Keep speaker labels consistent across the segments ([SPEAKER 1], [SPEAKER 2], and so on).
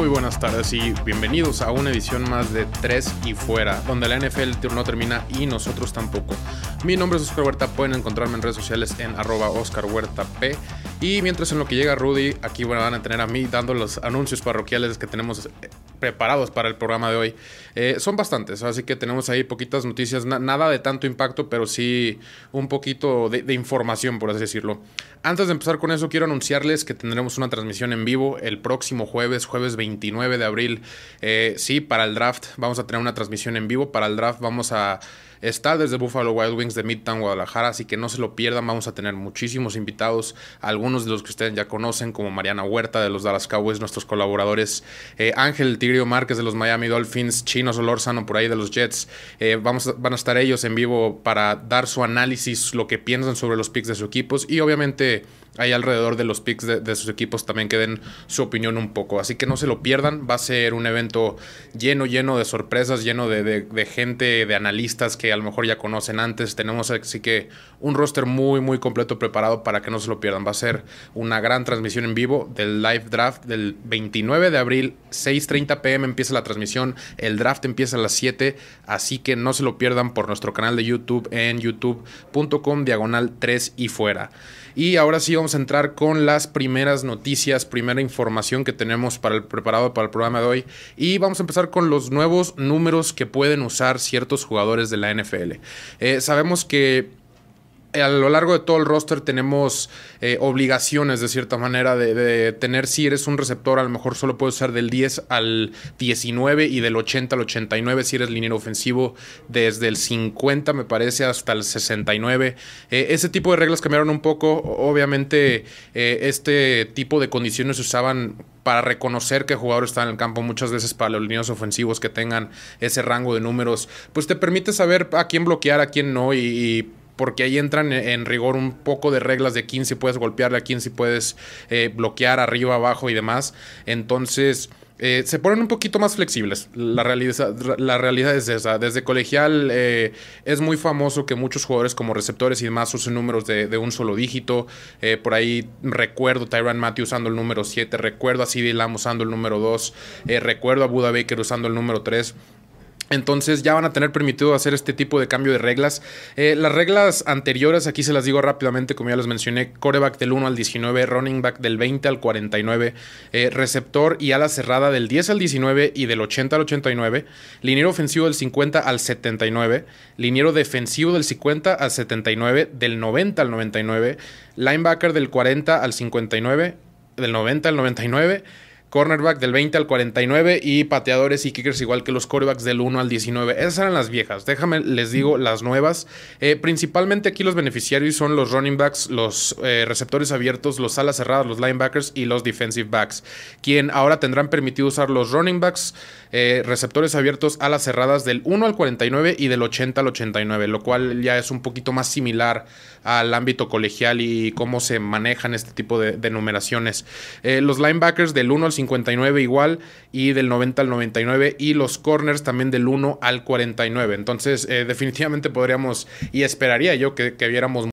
[SPEAKER 1] Muy buenas tardes y bienvenidos a una edición más de 3 y fuera, donde la NFL no termina y nosotros tampoco. Mi nombre es Oscar Huerta, pueden encontrarme en redes sociales en arroba Oscar Huerta P. Y mientras en lo que llega Rudy, aquí van a tener a mí dando los anuncios parroquiales que tenemos preparados para el programa de hoy. Eh, son bastantes, así que tenemos ahí poquitas noticias, nada de tanto impacto, pero sí un poquito de, información, por así decirlo. Antes de empezar con eso, quiero anunciarles que tendremos una transmisión en vivo el próximo jueves, jueves 29 de abril. Eh, sí, para el draft vamos a tener una transmisión en vivo. Para el draft vamos a está desde Buffalo Wild Wings de Midtown, Guadalajara, así que no se lo pierdan. Vamos a tener muchísimos invitados, algunos de los que ustedes ya conocen, como Mariana Huerta de los Dallas Cowboys, nuestros colaboradores, eh, Ángel Tigrio Márquez de los Miami Dolphins, Chino Solórzano por ahí de los Jets. Eh, vamos, van a estar ellos en vivo para dar su análisis, lo que piensan sobre los picks de sus equipos y obviamente hay alrededor de los picks de, sus equipos también que den su opinión un poco. Así que no se lo pierdan, va a ser un evento lleno, lleno de sorpresas, lleno de, gente, de analistas que a lo mejor ya conocen antes. Tenemos así que un roster muy, muy completo preparado para que no se lo pierdan. Va a ser una gran transmisión en vivo del live draft del 29 de abril, 6.30 pm empieza la transmisión, el draft empieza a las 7, así que no se lo pierdan por nuestro canal de YouTube en youtube.com diagonal 3 y fuera. Y ahora sí vamos a entrar con las primeras noticias, primera información que tenemos para el preparado para el programa de hoy. Y vamos a empezar con los nuevos números que pueden usar ciertos jugadores de la NFL. Eh, sabemos que a lo largo de todo el roster tenemos eh, obligaciones de cierta manera de, tener, si eres un receptor, a lo mejor solo puedes usar del 10 al 19 y del 80 al 89 si eres liniero ofensivo, desde el 50 me parece hasta el 69. Eh, ese tipo de reglas cambiaron un poco, obviamente eh, este tipo de condiciones se usaban para reconocer que jugadores están en el campo muchas veces para los lineos ofensivos que tengan ese rango de números, pues te permite saber a quién bloquear, a quién no y porque ahí entran en rigor un poco de reglas de quién si puedes golpearle, a quién si puedes eh, bloquear arriba, abajo y demás. Entonces... Eh, se ponen un poquito más flexibles. La realidad, la realidad es esa. Desde colegial eh, es muy famoso que muchos jugadores como receptores y demás usen números de, un solo dígito. por ahí recuerdo Tyron Matthew usando el número 7, recuerdo a CD Lamb usando el número 2, recuerdo a Buda Baker usando el número 3. Entonces ya van a tener permitido hacer este tipo de cambio de reglas. Eh, las reglas anteriores, aquí se las digo rápidamente, como ya les mencioné, coreback del 1 al 19, running back del 20 al 49, eh, receptor y ala cerrada del 10 al 19 y del 80 al 89, liniero ofensivo del 50 al 79, liniero defensivo del 50 al 79, del 90 al 99, linebacker del 40 al 59, del 90 al 99, cornerback del 20 al 49 y pateadores y kickers igual que los quarterbacks del 1 al 19. Esas eran las viejas. Déjame, les digo las nuevas. Eh, principalmente aquí los beneficiarios son los running backs, los eh, receptores abiertos, los alas cerradas, los linebackers y los defensive backs, quien ahora tendrán permitido usar los running backs, eh, receptores abiertos, alas cerradas del 1 al 49 y del 80 al 89, lo cual ya es un poquito más similar al ámbito colegial y cómo se manejan este tipo de, numeraciones. Los linebackers del 1 al 59 igual y del 90 al 99 y los corners también del 1 al 49. Entonces eh, definitivamente podríamos y esperaría yo que, que viéramos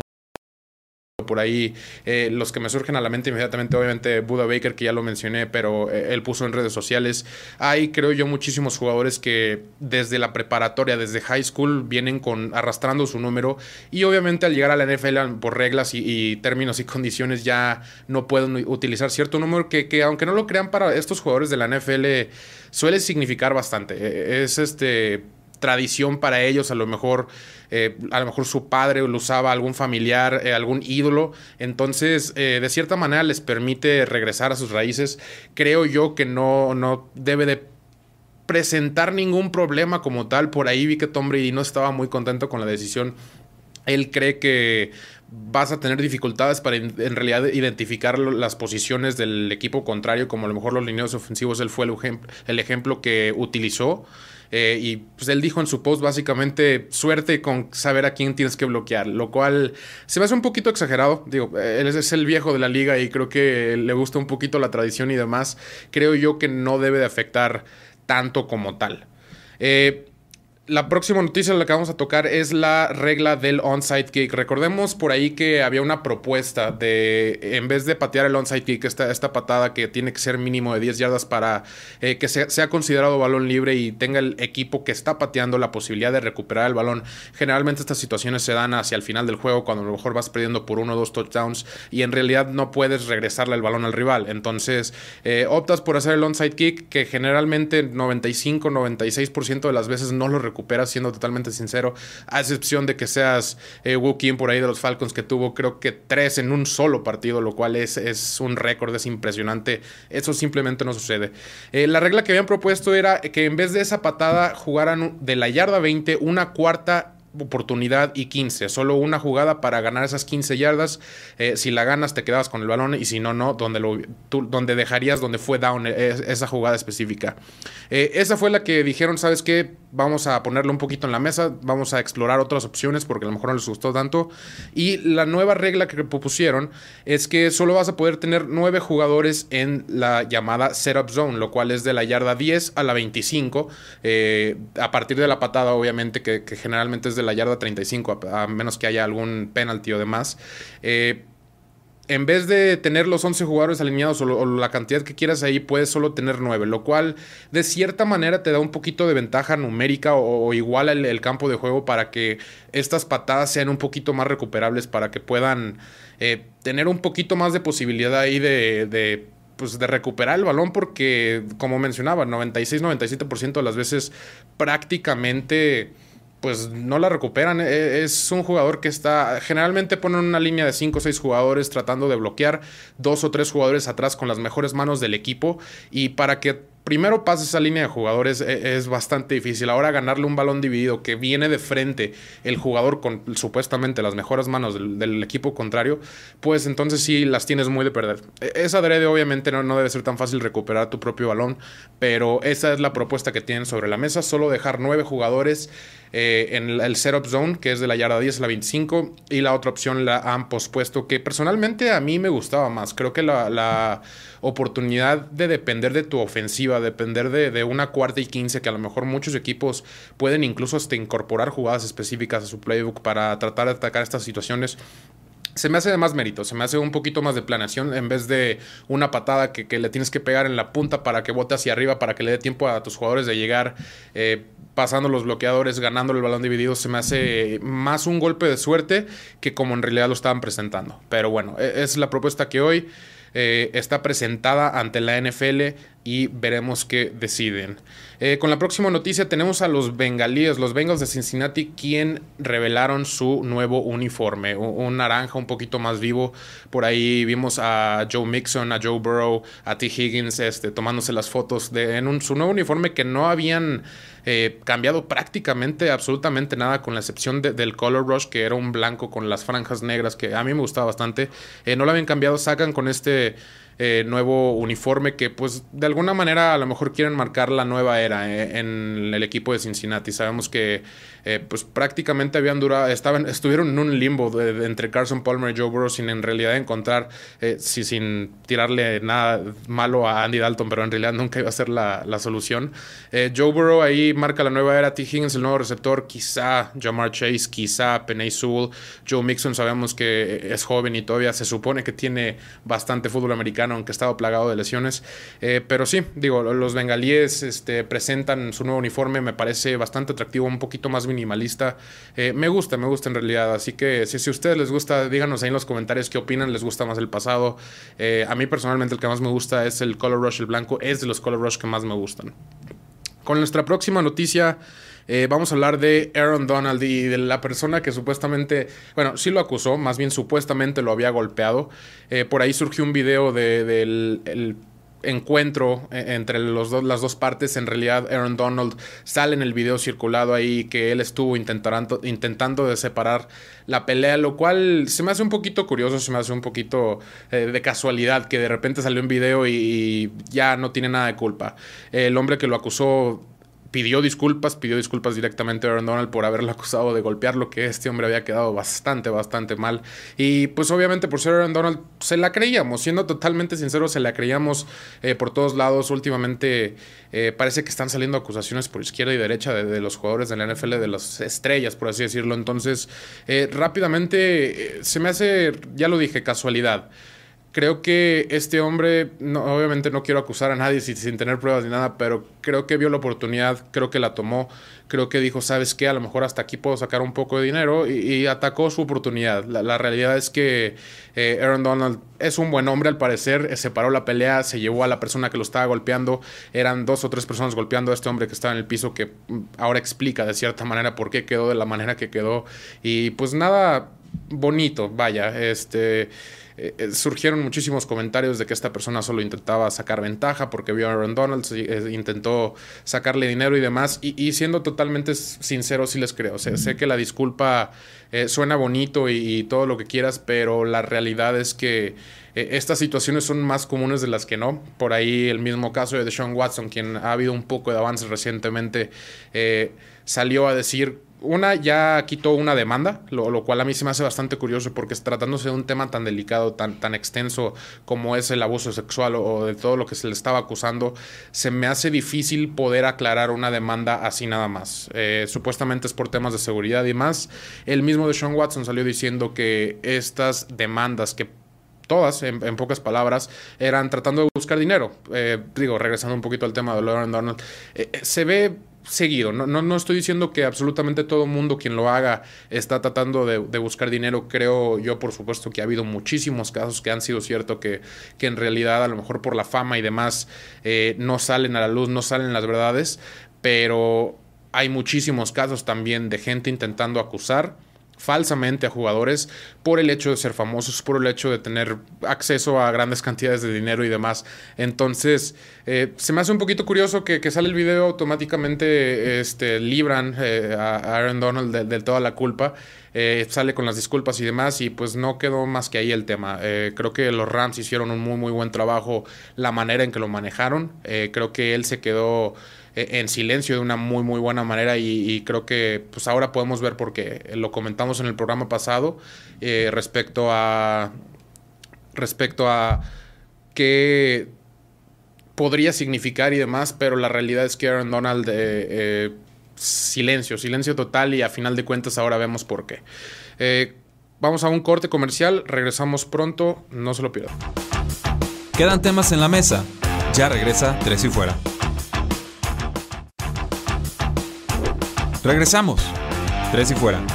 [SPEAKER 1] por ahí eh, los que me surgen a la mente inmediatamente, obviamente Buda Baker, que ya lo mencioné, pero eh, él puso en redes sociales. Hay, creo yo, muchísimos jugadores que desde la preparatoria, desde high school, vienen con arrastrando su número y obviamente al llegar a la NFL por reglas y, términos y condiciones ya no pueden utilizar cierto número que, que, aunque no lo crean para estos jugadores de la NFL, suele significar bastante. E, es este tradición para ellos, a lo mejor, eh, a lo mejor su padre lo usaba, algún familiar, eh, algún ídolo, entonces eh, de cierta manera les permite regresar a sus raíces. Creo yo que no, no debe de presentar ningún problema como tal. Por ahí vi que Tom Brady no estaba muy contento con la decisión. Él cree que vas a tener dificultades para en realidad identificar las posiciones del equipo contrario, como a lo mejor los lineos ofensivos, él fue el, el ejemplo que utilizó. Eh, y pues él dijo en su post básicamente suerte con saber a quién tienes que bloquear, lo cual se me hace un poquito exagerado. Digo, él es el viejo de la liga y creo que le gusta un poquito la tradición y demás. Creo yo que no debe de afectar tanto como tal. Eh, la próxima noticia la que vamos a tocar es la regla del onside kick. Recordemos por ahí que había una propuesta de, en vez de patear el onside kick, esta, esta patada que tiene que ser mínimo de 10 yardas para eh, que sea, considerado balón libre y tenga el equipo que está pateando la posibilidad de recuperar el balón. Generalmente estas situaciones se dan hacia el final del juego cuando a lo mejor vas perdiendo por uno o dos touchdowns y en realidad no puedes regresarle el balón al rival. Entonces eh, optas por hacer el onside kick que generalmente 95-96% de las veces no lo recuperas recuperas, siendo totalmente sincero, a excepción de que seas eh, por ahí de los Falcons, que tuvo creo que tres en un solo partido, lo cual es, es un récord, es impresionante. Eso simplemente no sucede. Eh, la regla que habían propuesto era que en vez de esa patada jugaran de la yarda 20 una cuarta oportunidad y 15. Solo una jugada para ganar esas 15 yardas. Eh, si la ganas, te quedabas con el balón y si no, no, donde, lo, donde dejarías donde fue down eh, esa jugada específica. Esa fue la que dijeron, ¿sabes qué? Vamos a ponerlo un poquito en la mesa, vamos a explorar otras opciones porque a lo mejor no les gustó tanto. Y la nueva regla que propusieron es que solo vas a poder tener 9 jugadores en la llamada setup zone, lo cual es de la yarda 10 a la 25, a partir de la patada, obviamente, que, que generalmente es de la yarda 35, a, menos que haya algún penalti o demás. Eh, en vez de tener los 11 jugadores alineados o, la cantidad que quieras ahí, puedes solo tener 9, lo cual de cierta manera te da un poquito de ventaja numérica o, igual el, campo de juego para que estas patadas sean un poquito más recuperables, para que puedan eh, tener un poquito más de posibilidad ahí de, de pues de recuperar el balón porque como mencionaba 96-97% de las veces prácticamente pues no la recuperan. E, es un jugador que está, generalmente ponen una línea de 5 o 6 jugadores tratando de bloquear, dos o tres jugadores atrás con las mejores manos del equipo y para que primero pasa esa línea de jugadores e, es, bastante difícil. Ahora ganarle un balón dividido que viene de frente el jugador con supuestamente las mejores manos del, equipo contrario, pues entonces sí las tienes muy de perder. E, esa adrede obviamente no, no, debe ser tan fácil recuperar tu propio balón, pero esa es la propuesta que tienen sobre la mesa. Solo dejar nueve jugadores eh, en el setup zone, que es de la yarda 10 a la 25, y la otra opción la han pospuesto, que personalmente a mí me gustaba más. Creo que la oportunidad de depender de tu ofensiva, depender de, una cuarta y quince, que a lo mejor muchos equipos pueden incluso hasta incorporar jugadas específicas a su playbook para tratar de atacar estas situaciones. Se me hace de más mérito, se me hace un poquito más de planeación en vez de una patada que, le tienes que pegar en la punta para que bote hacia arriba, para que le dé tiempo a tus jugadores de llegar eh, pasando los bloqueadores, ganando el balón dividido, se me hace más un golpe de suerte que como en realidad lo estaban presentando. Pero bueno, e, es la propuesta que hoy eh, está presentada ante la NFL y veremos qué deciden. Eh, con la próxima noticia tenemos a los bengalíes, los Bengals de Cincinnati, quien revelaron su nuevo uniforme, un, naranja un poquito más vivo. Por ahí vimos a Joe Mixon, a Joe Burrow, a T. Higgins este, tomándose las fotos de, en su nuevo uniforme que no habían eh, cambiado prácticamente absolutamente nada, con la excepción del Color Rush, que era un blanco con las franjas negras, que a mí me gustaba bastante. Eh, no lo habían cambiado, sacan con este eh, nuevo uniforme que pues de alguna manera a lo mejor quieren marcar la nueva era eh, en el equipo de Cincinnati. Sabemos que eh, pues prácticamente habían durado, estaban, estuvieron en un limbo entre Carson Palmer y Joe Burrow sin en realidad encontrar, si, sin tirarle nada malo a Andy Dalton, pero en realidad nunca iba a ser la, la solución. Joe Burrow ahí marca la nueva era, T. Higgins el nuevo receptor, quizá Jamar Chase, quizá Penay Sewell, Joe Mixon sabemos que es joven y todavía se supone que tiene bastante fútbol americano aunque estaba plagado de lesiones. Eh, pero sí, digo, los bengalíes este, presentan su nuevo uniforme, me parece bastante atractivo, un poquito más minimalista. Eh, me gusta, me gusta en realidad. Así que si, si a ustedes les gusta, díganos ahí en los comentarios qué opinan, les gusta más el pasado. Eh, a mí personalmente el que más me gusta es el Color Rush, el blanco, es de los Color Rush que más me gustan. Con nuestra próxima noticia... Eh, vamos a hablar de Aaron Donald y de la persona que supuestamente, bueno, sí lo acusó, más bien supuestamente lo había golpeado. Eh, por ahí surgió un video del encuentro eh, entre los dos, las dos partes. En realidad, Aaron Donald sale en el video circulado ahí que él estuvo intentando, intentando de separar la pelea, lo cual se me hace un poquito curioso, se me hace un poquito de casualidad que de repente salió un video y ya no tiene nada de culpa. El hombre que lo acusó pidió disculpas, pidió disculpas directamente a Aaron Donald por haberlo acusado de golpear lo que este hombre había quedado bastante, bastante mal. Y pues obviamente por ser Aaron Donald se la creíamos, siendo totalmente sinceros, se la creíamos eh, por todos lados. Últimamente eh, parece que están saliendo acusaciones por izquierda y derecha de, los jugadores de la NFL, de las estrellas, por así decirlo. Entonces, eh, rápidamente se me hace, ya lo dije, casualidad. Creo que este hombre, obviamente no quiero acusar a nadie sin, tener pruebas ni nada, pero creo que vio la oportunidad, creo que la tomó, creo que dijo, ¿sabes qué? A lo mejor hasta aquí puedo sacar un poco de dinero y, atacó su oportunidad. La, realidad es que eh, Aaron Donald es un buen hombre al parecer, eh, separó la pelea, se llevó a la persona que lo estaba golpeando, eran dos o tres personas golpeando a este hombre que estaba en el piso que mm, ahora explica de cierta manera por qué quedó de la manera que quedó y pues nada bonito, vaya, este... Eh, eh, surgieron muchísimos comentarios de que esta persona solo intentaba sacar ventaja porque vio a Aaron Donald, eh, intentó sacarle dinero y demás. Y, siendo totalmente sincero, sí les creo. sé que la disculpa suena bonito y, todo lo que quieras, pero la realidad es que estas situaciones son más comunes de las que no. Por ahí el mismo caso de Deshaun Watson, quien ha habido un poco de avance recientemente, salió a decir una ya quitó una demanda, lo, cual a mí se me hace bastante curioso porque tratándose de un tema tan delicado, tan, tan extenso como es el abuso sexual o, de todo lo que se le estaba acusando, se me hace difícil poder aclarar una demanda así nada más. Eh, supuestamente es por temas de seguridad y más. El mismo de Sean Watson salió diciendo que estas demandas que todas, en, pocas palabras, eran tratando de buscar dinero. Eh, digo, regresando un poquito al tema de Lauren Donald, eh, se ve seguido. No, no, no, estoy diciendo que absolutamente todo mundo quien lo haga está tratando de, buscar dinero. Creo yo, por supuesto, que ha habido muchísimos casos que han sido cierto que, que en realidad, a lo mejor por la fama y demás, eh, no salen a la luz, no salen las verdades. Pero hay muchísimos casos también de gente intentando acusar falsamente a jugadores por el hecho de ser famosos, por el hecho de tener acceso a grandes cantidades de dinero y demás. Entonces, eh, se me hace un poquito curioso que, sale el video automáticamente este, libran eh, a Aaron Donald de, toda la culpa. Eh, sale con las disculpas y demás y pues no quedó más que ahí el tema. creo que los Rams hicieron un muy muy buen trabajo la manera en que lo manejaron. creo que él se quedó en silencio de una muy muy buena manera y, creo que pues ahora podemos ver porque lo comentamos en el programa pasado eh, respecto a respecto a qué podría significar y demás, pero la realidad es que Aaron Donald eh, eh, silencio, silencio total y a final de cuentas ahora vemos por qué. vamos a un corte comercial, regresamos pronto, no se lo pierdan.
[SPEAKER 2] Quedan temas en la mesa, ya regresa Tres y Fuera. Regresamos. Tres y fuera.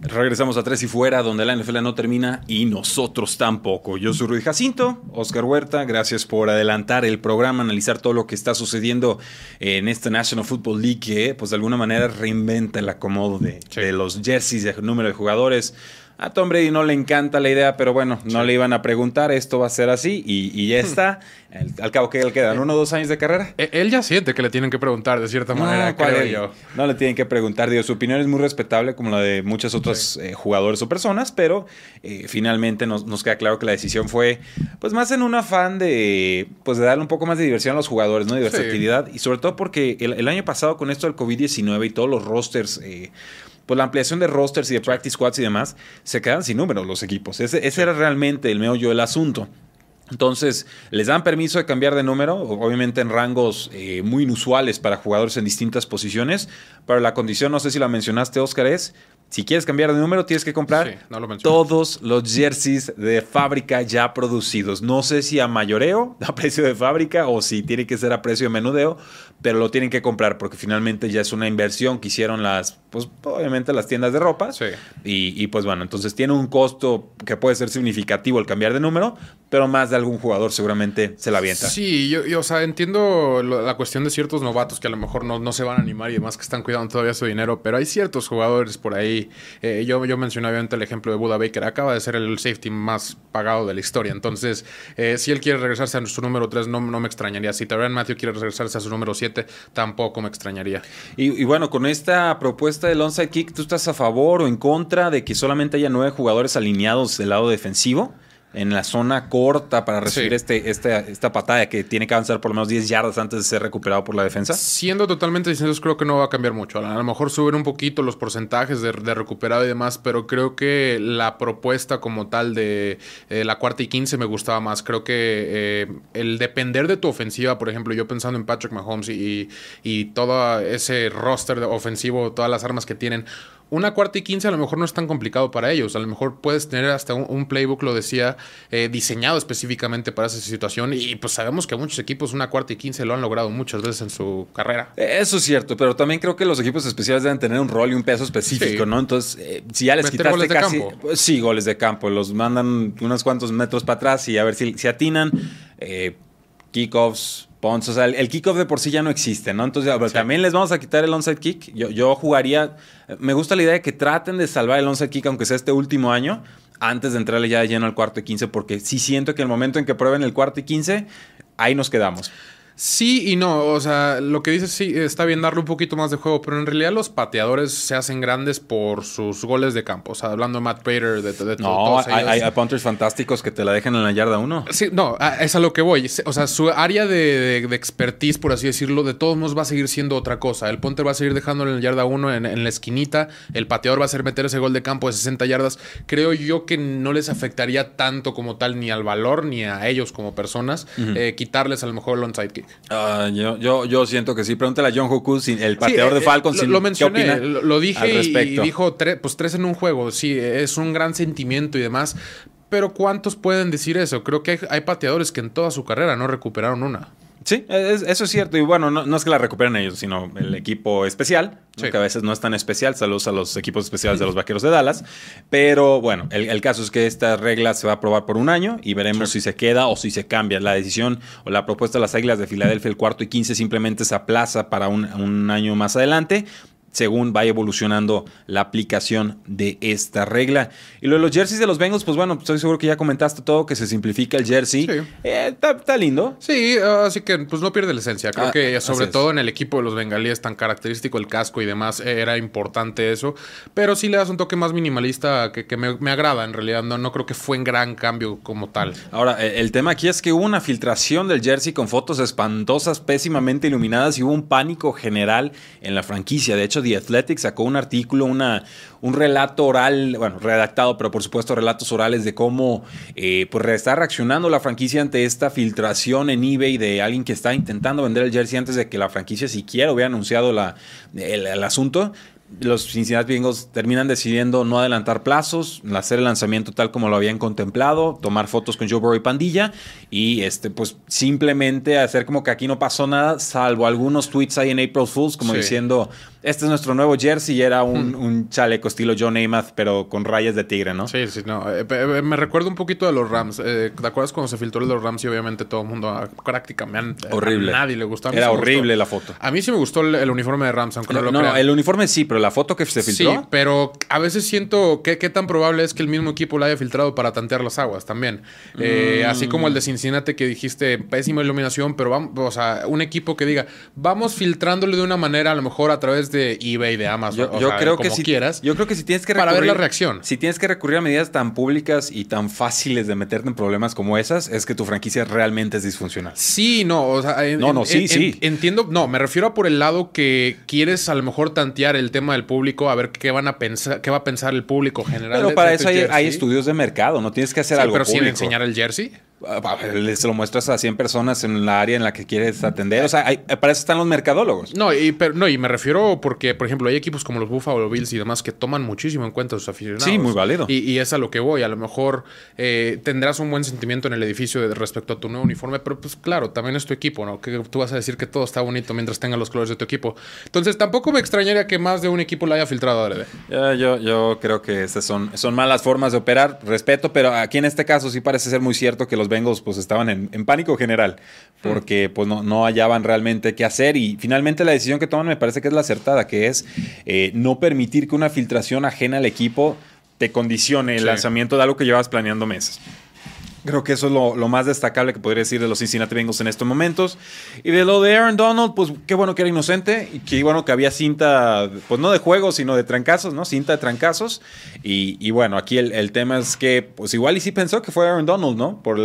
[SPEAKER 2] Regresamos a Tres y Fuera, donde la NFL no termina y nosotros tampoco. Yo soy Rudy Jacinto, Oscar Huerta, gracias por adelantar el programa, analizar todo lo que está sucediendo en esta National Football League que, pues de alguna manera, reinventa el acomodo de, de los jerseys, el número de jugadores. A Tom Brady no le encanta la idea, pero bueno, no le iban a preguntar, esto va a ser así y, ya hmm. está. al cabo que le quedan uno o dos años de carrera.
[SPEAKER 1] E, él ya siente que le tienen que preguntar de cierta manera, creo yo.
[SPEAKER 2] No le tienen que preguntar, digo, su opinión es muy respetable como la de muchos otros eh, jugadores o personas, pero eh, finalmente nos, queda claro que la decisión fue pues más en un afán de pues de darle un poco más de diversión a los jugadores, ¿no? De versatilidad y sobre todo porque el, año pasado con esto del COVID-19 y todos los rosters... Eh, pues la ampliación de rosters y de practice squads y demás, se quedan sin número los equipos. Ese, ese era realmente el meollo del asunto. Entonces, les dan permiso de cambiar de número, obviamente en rangos eh, muy inusuales para jugadores en distintas posiciones, pero la condición, no sé si la mencionaste, Oscar, es si quieres cambiar de número, tienes que comprar todos los jerseys de fábrica ya producidos. No sé si a mayoreo, a precio de fábrica, o si tiene que ser a precio de menudeo, pero lo tienen que comprar porque finalmente ya es una inversión que hicieron las, pues obviamente las tiendas de ropa. Sí. Y, y, pues bueno, entonces tiene un costo que puede ser significativo el cambiar de número, pero más de algún jugador seguramente se la avienta.
[SPEAKER 1] Sí, yo, yo o sea, entiendo la cuestión de ciertos novatos que a lo mejor no, no, se van a animar y demás que están cuidando todavía su dinero, pero hay ciertos jugadores por ahí. Eh, yo, yo mencioné obviamente el ejemplo de Buda Baker, acaba de ser el safety más pagado de la historia. Entonces, eh, si él quiere regresarse a su número 3, no, no me extrañaría. Si Tyrann Matthew quiere regresarse a su número 7, tampoco me extrañaría.
[SPEAKER 2] Y, y, bueno, con esta propuesta del onside kick, ¿tú estás a favor o en contra de que solamente haya nueve jugadores alineados del lado defensivo? En la zona corta para recibir este, este, esta patada que tiene que avanzar por lo menos 10 yardas antes de ser recuperado por la defensa?
[SPEAKER 1] Siendo totalmente sinceros, creo que no va a cambiar mucho. A lo mejor suben un poquito los porcentajes de, recuperado y demás, pero creo que la propuesta como tal de eh, la cuarta y quince me gustaba más. Creo que eh, el depender de tu ofensiva, por ejemplo, yo pensando en Patrick Mahomes y, y todo ese roster de ofensivo, todas las armas que tienen una cuarta y quince a lo mejor no es tan complicado para ellos. A lo mejor puedes tener hasta un, playbook, lo decía, eh, diseñado específicamente para esa situación. Y pues sabemos que muchos equipos una cuarta y quince lo han logrado muchas veces en su carrera.
[SPEAKER 2] Eso es cierto, pero también creo que los equipos especiales deben tener un rol y un peso específico, ¿no? Entonces, eh, si ya les quitaste
[SPEAKER 1] goles
[SPEAKER 2] casi.
[SPEAKER 1] De campo.
[SPEAKER 2] Pues, sí, goles de campo. Los mandan unos cuantos metros para atrás y a ver si, si atinan. Eh, kickoffs, Pons, o sea, el, kickoff de por sí ya no existe, ¿no? Entonces, también les vamos a quitar el onside kick. Yo, yo jugaría, me gusta la idea de que traten de salvar el onside kick, aunque sea este último año, antes de entrarle ya de lleno al cuarto y quince, porque sí siento que el momento en que prueben el cuarto y quince, ahí nos quedamos.
[SPEAKER 1] Sí y no, o sea, lo que dices sí, está bien darle un poquito más de juego, pero en realidad los pateadores se hacen grandes por sus goles de campo. O sea, hablando de Matt Prater, de, de
[SPEAKER 2] No, todos hay, hay, punters fantásticos que te la dejan en la yarda uno.
[SPEAKER 1] Sí, no, es a lo que voy. O sea, su área de, expertise, por así decirlo, de todos modos va a seguir siendo otra cosa. El punter va a seguir dejándolo en la yarda uno en, la esquinita, el pateador va a hacer meter ese gol de campo de 60 yardas. Creo yo que no les afectaría tanto como tal ni al valor ni a ellos como personas eh, quitarles a lo mejor el onside kick.
[SPEAKER 2] Ah, yo, yo, yo, siento que sí. Pregúntale a John Hoku, el pateador de eh, Falcons.
[SPEAKER 1] Lo, lo mencioné, lo, dije y, dijo pues tres en un juego. Sí, es un gran sentimiento y demás. Pero ¿cuántos pueden decir eso? Creo que hay pateadores que en toda su carrera no recuperaron una.
[SPEAKER 2] Sí, eso es cierto. Y bueno, no, es que la recuperen ellos, sino el equipo especial, que a veces no es tan especial. Saludos a los equipos especiales de los Vaqueros de Dallas. Pero bueno, el, caso es que esta regla se va a aprobar por un año y veremos si se queda o si se cambia. La decisión o la propuesta de las Águilas de Filadelfia, el cuarto y quince, simplemente se aplaza para un, un año más adelante según vaya evolucionando la aplicación de esta regla. Y lo de los jerseys de los Bengals, pues bueno, estoy seguro que ya comentaste todo, que se simplifica el jersey. Sí. Eh, está, lindo.
[SPEAKER 1] Sí, así que pues no pierde la esencia. Creo ah, que sobre todo en el equipo de los bengalíes tan característico el casco y demás, eh, era importante eso. Pero sí le das un toque más minimalista que, me, agrada en realidad. No, no creo que fue un gran cambio como tal.
[SPEAKER 2] Ahora, eh, el tema aquí es que hubo una filtración del jersey con fotos espantosas, pésimamente iluminadas y hubo un pánico general en la franquicia. De hecho, The Athletic sacó un artículo, una, un relato oral, bueno, redactado, pero por supuesto relatos orales de cómo eh, pues está reaccionando la franquicia ante esta filtración en eBay de alguien que está intentando vender el jersey antes de que la franquicia siquiera hubiera anunciado la, el asunto los Cincinnati Bengals terminan decidiendo no adelantar plazos, hacer el lanzamiento tal como lo habían contemplado, tomar fotos con Joe Burrow y Pandilla y este pues simplemente hacer como que aquí no pasó nada, salvo algunos tweets ahí en April Fools como diciendo este es nuestro nuevo jersey y era un, hmm. un, chaleco estilo John Namath, pero con rayas de tigre, ¿no?
[SPEAKER 1] Sí, sí, no. Eh, eh, me recuerdo un poquito de los Rams. Eh, ¿Te acuerdas cuando se filtró el de los Rams y obviamente todo el mundo ah, prácticamente
[SPEAKER 2] horrible.
[SPEAKER 1] a nadie le gustaba?
[SPEAKER 2] Era horrible la foto.
[SPEAKER 1] A mí sí me gustó el, uniforme de Rams, aunque no, lo
[SPEAKER 2] No, el uniforme sí, pero la foto que se filtró.
[SPEAKER 1] Sí, pero a veces siento que qué tan probable es que el mismo equipo lo haya filtrado para tantear las aguas también. Mm. Así como el de Cincinnati que dijiste pésima iluminación, pero vamos, o sea, un equipo que diga, vamos filtrándole de una manera a lo mejor a través de eBay, de Amazon.
[SPEAKER 2] Yo, creo que si quieras. Yo creo que si tienes que
[SPEAKER 1] recurrir, para ver la reacción.
[SPEAKER 2] Si tienes que recurrir a medidas tan públicas y tan fáciles de meterte en problemas como esas, es que tu franquicia realmente es disfuncional.
[SPEAKER 1] Sí, no, o sea,
[SPEAKER 2] no, no, sí, sí.
[SPEAKER 1] entiendo, no, me refiero a por el lado que quieres a lo mejor tantear el tema del público, a ver qué van a pensar, qué va a pensar el público general.
[SPEAKER 2] Pero para eso hay, estudios de mercado, no tienes que hacer algo
[SPEAKER 1] pero
[SPEAKER 2] sin
[SPEAKER 1] enseñar el jersey.
[SPEAKER 2] Se lo muestras a 100 personas en la área en la que quieres atender. O sea, para eso están los mercadólogos.
[SPEAKER 1] No y, pero, no, y me refiero porque, por ejemplo, hay equipos como los Buffalo Bills y demás que toman muchísimo en cuenta a sus aficionados.
[SPEAKER 2] Sí, muy válido.
[SPEAKER 1] Y, y, es a lo que voy. A lo mejor eh, tendrás un buen sentimiento en el edificio de, respecto a tu nuevo uniforme, pero pues claro, también es tu equipo, ¿no? Que tú vas a decir que todo está bonito mientras tenga los colores de tu equipo. Entonces, tampoco me extrañaría que más de un equipo lo haya filtrado
[SPEAKER 2] a yo, yo creo que esas son, son malas formas de operar. Respeto, pero aquí en este caso sí parece ser muy cierto que los Bengals pues estaban en, en pánico general porque pues no, no, hallaban realmente qué hacer. Y finalmente la decisión que toman me parece que es la acertada, que es eh, no permitir que una filtración ajena al equipo te condicione el lanzamiento de algo que llevas planeando meses. Creo que eso es lo, más destacable que podría decir de los Cincinnati Bengals en estos momentos. Y de lo de Aaron Donald, pues qué bueno que era inocente y qué bueno que había cinta, pues no de juego, sino de trancazos, ¿no? Cinta de trancazos. Y, bueno, aquí el, tema es que, pues igual y sí pensó que fue Aaron Donald, ¿no? Por,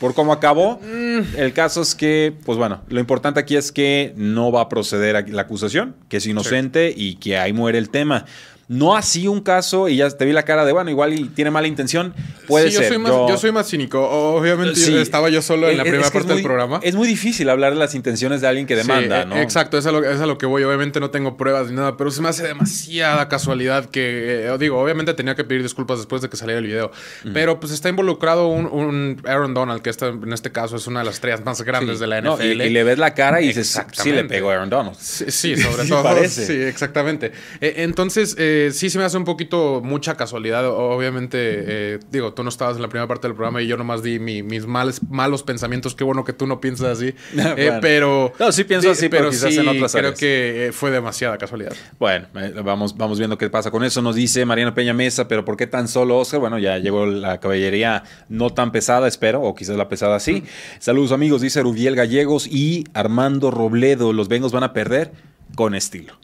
[SPEAKER 2] por cómo acabó. Mm. El caso es que, pues bueno, lo importante aquí es que no va a proceder la acusación, que es inocente y que ahí muere el tema. No así un caso, y ya te vi la cara de, bueno, igual y tiene mala intención, puede
[SPEAKER 1] yo
[SPEAKER 2] ser.
[SPEAKER 1] Soy más, yo... soy más cínico. Obviamente estaba yo solo en la primera parte del programa.
[SPEAKER 2] Es muy difícil hablar de las intenciones de alguien que demanda,
[SPEAKER 1] e-
[SPEAKER 2] ¿no?
[SPEAKER 1] Exacto, es a, lo, que voy. Obviamente no tengo pruebas ni nada, pero se me hace demasiada casualidad que, eh, digo, obviamente tenía que pedir disculpas después de que saliera el video, pero pues está involucrado un, Aaron Donald, que está, en este caso es una de las estrellas más grandes de la NFL.
[SPEAKER 2] y, le ves la cara y dices, sí le pegó a Aaron Donald.
[SPEAKER 1] Sí, sobre todo. Parece. Sí, exactamente. E- entonces, eh, sí se me hace un poquito mucha casualidad. Obviamente, eh, digo, tú no estabas en la primera parte del programa y yo nomás di mis males, malos pensamientos. Qué bueno que tú no piensas así. Eh, pero.
[SPEAKER 2] No, sí pienso así, pero, quizás en otras
[SPEAKER 1] Creo que eh, fue demasiada casualidad.
[SPEAKER 2] Bueno, vamos, vamos viendo qué pasa con eso. Nos dice Mariano Peña Mesa, pero ¿por qué tan solo Oscar? Bueno, ya llegó la caballería no tan pesada, espero, o quizás la pesada sí. Saludos, amigos, dice Rubiel Gallegos y Armando Robledo. Los Vengos van a perder con estilo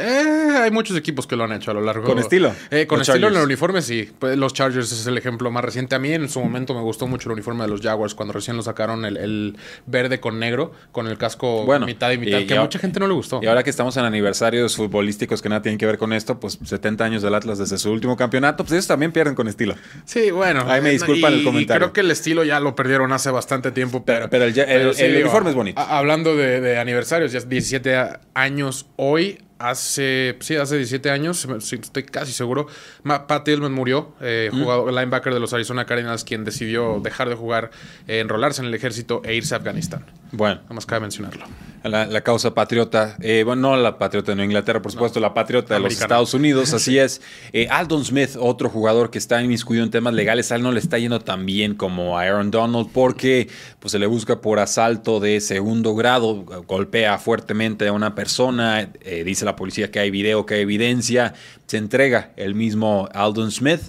[SPEAKER 1] hay muchos equipos que lo han hecho a lo largo.
[SPEAKER 2] ¿Con estilo?
[SPEAKER 1] Eh, con estilo en el uniforme, sí. Pues, los Chargers es el ejemplo más reciente. A mí en su momento me gustó mucho el uniforme de los Jaguars cuando recién lo sacaron el, verde con negro, con el casco mitad y mitad, que a mucha gente no le gustó.
[SPEAKER 2] Y ahora que estamos en aniversarios futbolísticos que nada tienen que ver con esto, pues 70 años del Atlas desde su último campeonato, pues ellos también pierden con estilo.
[SPEAKER 1] Sí, bueno.
[SPEAKER 2] Ahí me disculpan el comentario.
[SPEAKER 1] creo que el estilo ya lo perdieron hace bastante tiempo, pero...
[SPEAKER 2] Pero, el, uniforme es bonito.
[SPEAKER 1] hablando de, de aniversarios, ya 17 años hoy hace, sí, hace 17 años, estoy casi seguro, Pat Tillman murió, eh, jugador, linebacker de los Arizona Cardinals, quien decidió dejar de jugar, eh, enrolarse en el ejército e irse a Afganistán.
[SPEAKER 2] Bueno.
[SPEAKER 1] Nada más cabe mencionarlo.
[SPEAKER 2] La, causa patriota, eh, bueno, no la patriota de Nueva Inglaterra, por supuesto, la patriota de los Estados Unidos, así es. Eh, Aldon Smith, otro jugador que está inmiscuido en temas legales, a él no le está yendo tan bien como a Aaron Donald porque pues, se le busca por asalto de segundo grado, golpea fuertemente a una persona, dice la policía que hay video, que hay evidencia, se entrega el mismo Aldon Smith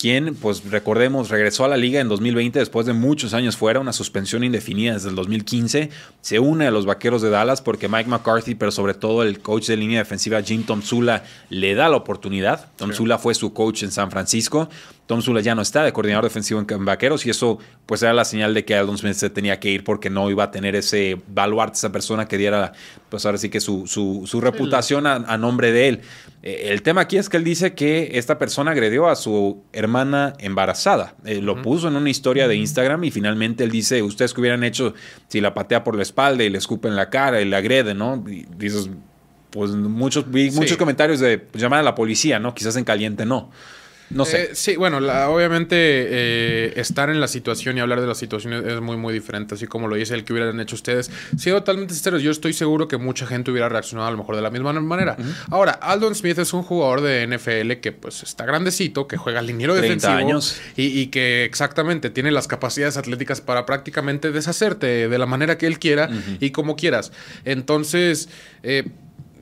[SPEAKER 2] quien, pues recordemos, regresó a la liga en 2020 después de muchos años fuera, una suspensión indefinida desde el 2015. Se une a los Vaqueros de Dallas porque Mike McCarthy, pero sobre todo el coach de línea defensiva Jim Tomsula, le da la oportunidad. Tomsula fue su coach en San Francisco. Tom Sula ya no está de coordinador defensivo en Vaqueros y eso pues era la señal de que Aldon Smith se tenía que ir porque no iba a tener ese baluarte, esa persona que diera pues ahora sí que su, su, reputación a, nombre de él. Eh, el tema aquí es que él dice que esta persona agredió a su hermana embarazada. Eh, lo puso en una historia de Instagram y finalmente él dice, ustedes que hubieran hecho si la patea por la espalda y le escupe en la cara y le agrede, ¿no? Y dices, pues muchos, vi muchos comentarios de pues, llamar a la policía, ¿no? Quizás en caliente no. No sé.
[SPEAKER 1] Eh, sí, bueno, obviamente eh, estar en la situación y hablar de la situación es muy, muy diferente, así como lo dice el que hubieran hecho ustedes. Siendo totalmente sinceros, yo estoy seguro que mucha gente hubiera reaccionado a lo mejor de la misma manera. Ahora, Aldon Smith es un jugador de NFL que pues está grandecito, que juega liniero defensivo. años. Y, que exactamente tiene las capacidades atléticas para prácticamente deshacerte de la manera que él quiera y como quieras. Entonces, eh,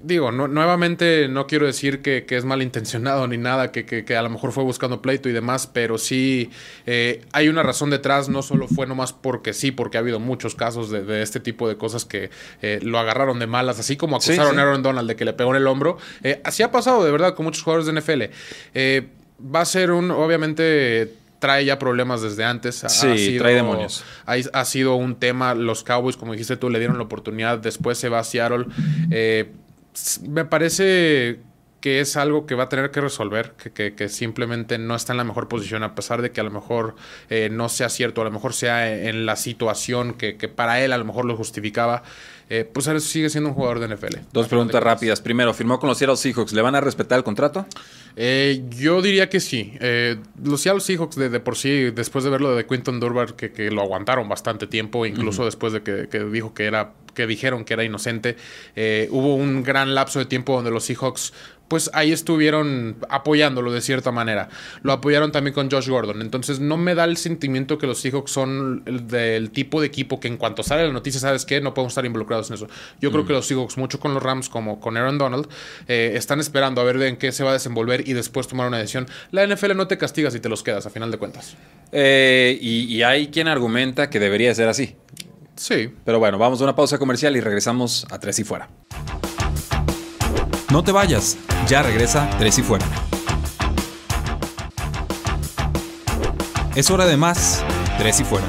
[SPEAKER 1] digo, nuevamente no quiero decir que, es malintencionado ni nada, que, a lo mejor fue buscando pleito y demás, pero sí eh, hay una razón detrás, no solo fue nomás porque sí, porque ha habido muchos casos de, este tipo de cosas que eh, lo agarraron de malas, así como acusaron a Aaron Donald de que le pegó en el hombro. Eh, así ha pasado de verdad con muchos jugadores de NFL. va a ser un, obviamente trae ya problemas desde antes.
[SPEAKER 2] sí, trae demonios.
[SPEAKER 1] Ha, ha, sido un tema. Los Cowboys, como dijiste tú, le dieron la oportunidad. Después se va a Seattle. Eh, me parece que es algo que va a tener que resolver, que, simplemente no está en la mejor posición, a pesar de que a lo mejor eh, no sea cierto, a lo mejor sea en la situación que, para él a lo mejor lo justificaba. Eh, pues él sigue siendo un jugador de NFL.
[SPEAKER 2] Dos preguntas rápidas. Primero, ¿firmó con los Seattle Seahawks? ¿Le van a respetar el contrato?
[SPEAKER 1] Eh, yo diría que sí. los Seattle Seahawks de, por sí, después de verlo de Quinton Durbar, que, lo aguantaron bastante tiempo, incluso después de que dijo que era que dijeron que era inocente. Eh, hubo un gran lapso de tiempo donde los Seahawks pues ahí estuvieron apoyándolo de cierta manera. Lo apoyaron también con Josh Gordon. Entonces no me da el sentimiento que los Seahawks son el, del tipo de equipo que en cuanto sale la noticia, ¿sabes qué? No podemos estar involucrados en eso. Yo creo que los Seahawks, mucho con los Rams como con Aaron Donald, eh, están esperando a ver en qué se va a desenvolver y después tomar una decisión. La NFL no te castiga si te los quedas, a final de cuentas.
[SPEAKER 2] Eh, y, y hay quien argumenta que debería ser así.
[SPEAKER 1] Sí.
[SPEAKER 2] Pero bueno, vamos a una pausa comercial y regresamos a Tres y Fuera.
[SPEAKER 3] No te vayas, ya regresa Tres y Fuera. Es hora de más Tres y Fuera.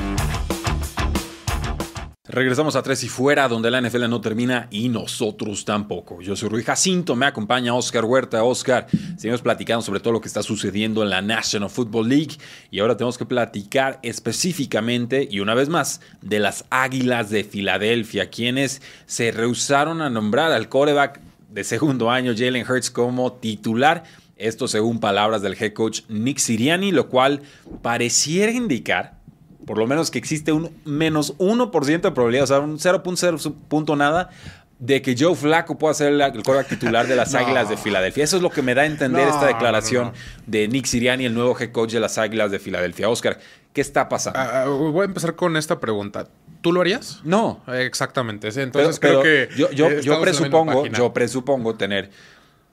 [SPEAKER 2] Regresamos a Tres y Fuera, donde la NFL no termina y nosotros tampoco. Yo soy Rui Jacinto, me acompaña Oscar Huerta. Oscar, seguimos platicando sobre todo lo que está sucediendo en la National Football League y ahora tenemos que platicar específicamente y una vez más de las Águilas de Filadelfia, quienes se rehusaron a nombrar al coreback de segundo año Jalen Hurts como titular. Esto según palabras del head coach Nick Siriani, lo cual pareciera indicar por lo menos que existe un menos 1% de probabilidad, o sea, un 0.0 nada, de que Joe Flacco pueda ser el, el quarterback titular de las
[SPEAKER 1] No.
[SPEAKER 2] Águilas de Filadelfia. Eso es lo que me da a entender
[SPEAKER 1] No,
[SPEAKER 2] esta declaración
[SPEAKER 1] no,
[SPEAKER 2] de Nick Siriani, el nuevo head coach de las Águilas de Filadelfia. Oscar, ¿qué está pasando?
[SPEAKER 1] Ah, ah, voy a empezar con esta pregunta. ¿Tú lo harías?
[SPEAKER 2] no.
[SPEAKER 1] Exactamente.
[SPEAKER 2] Pero,
[SPEAKER 1] Entonces
[SPEAKER 2] pero
[SPEAKER 1] creo que.
[SPEAKER 2] yo, yo, yo presupongo, yo presupongo tener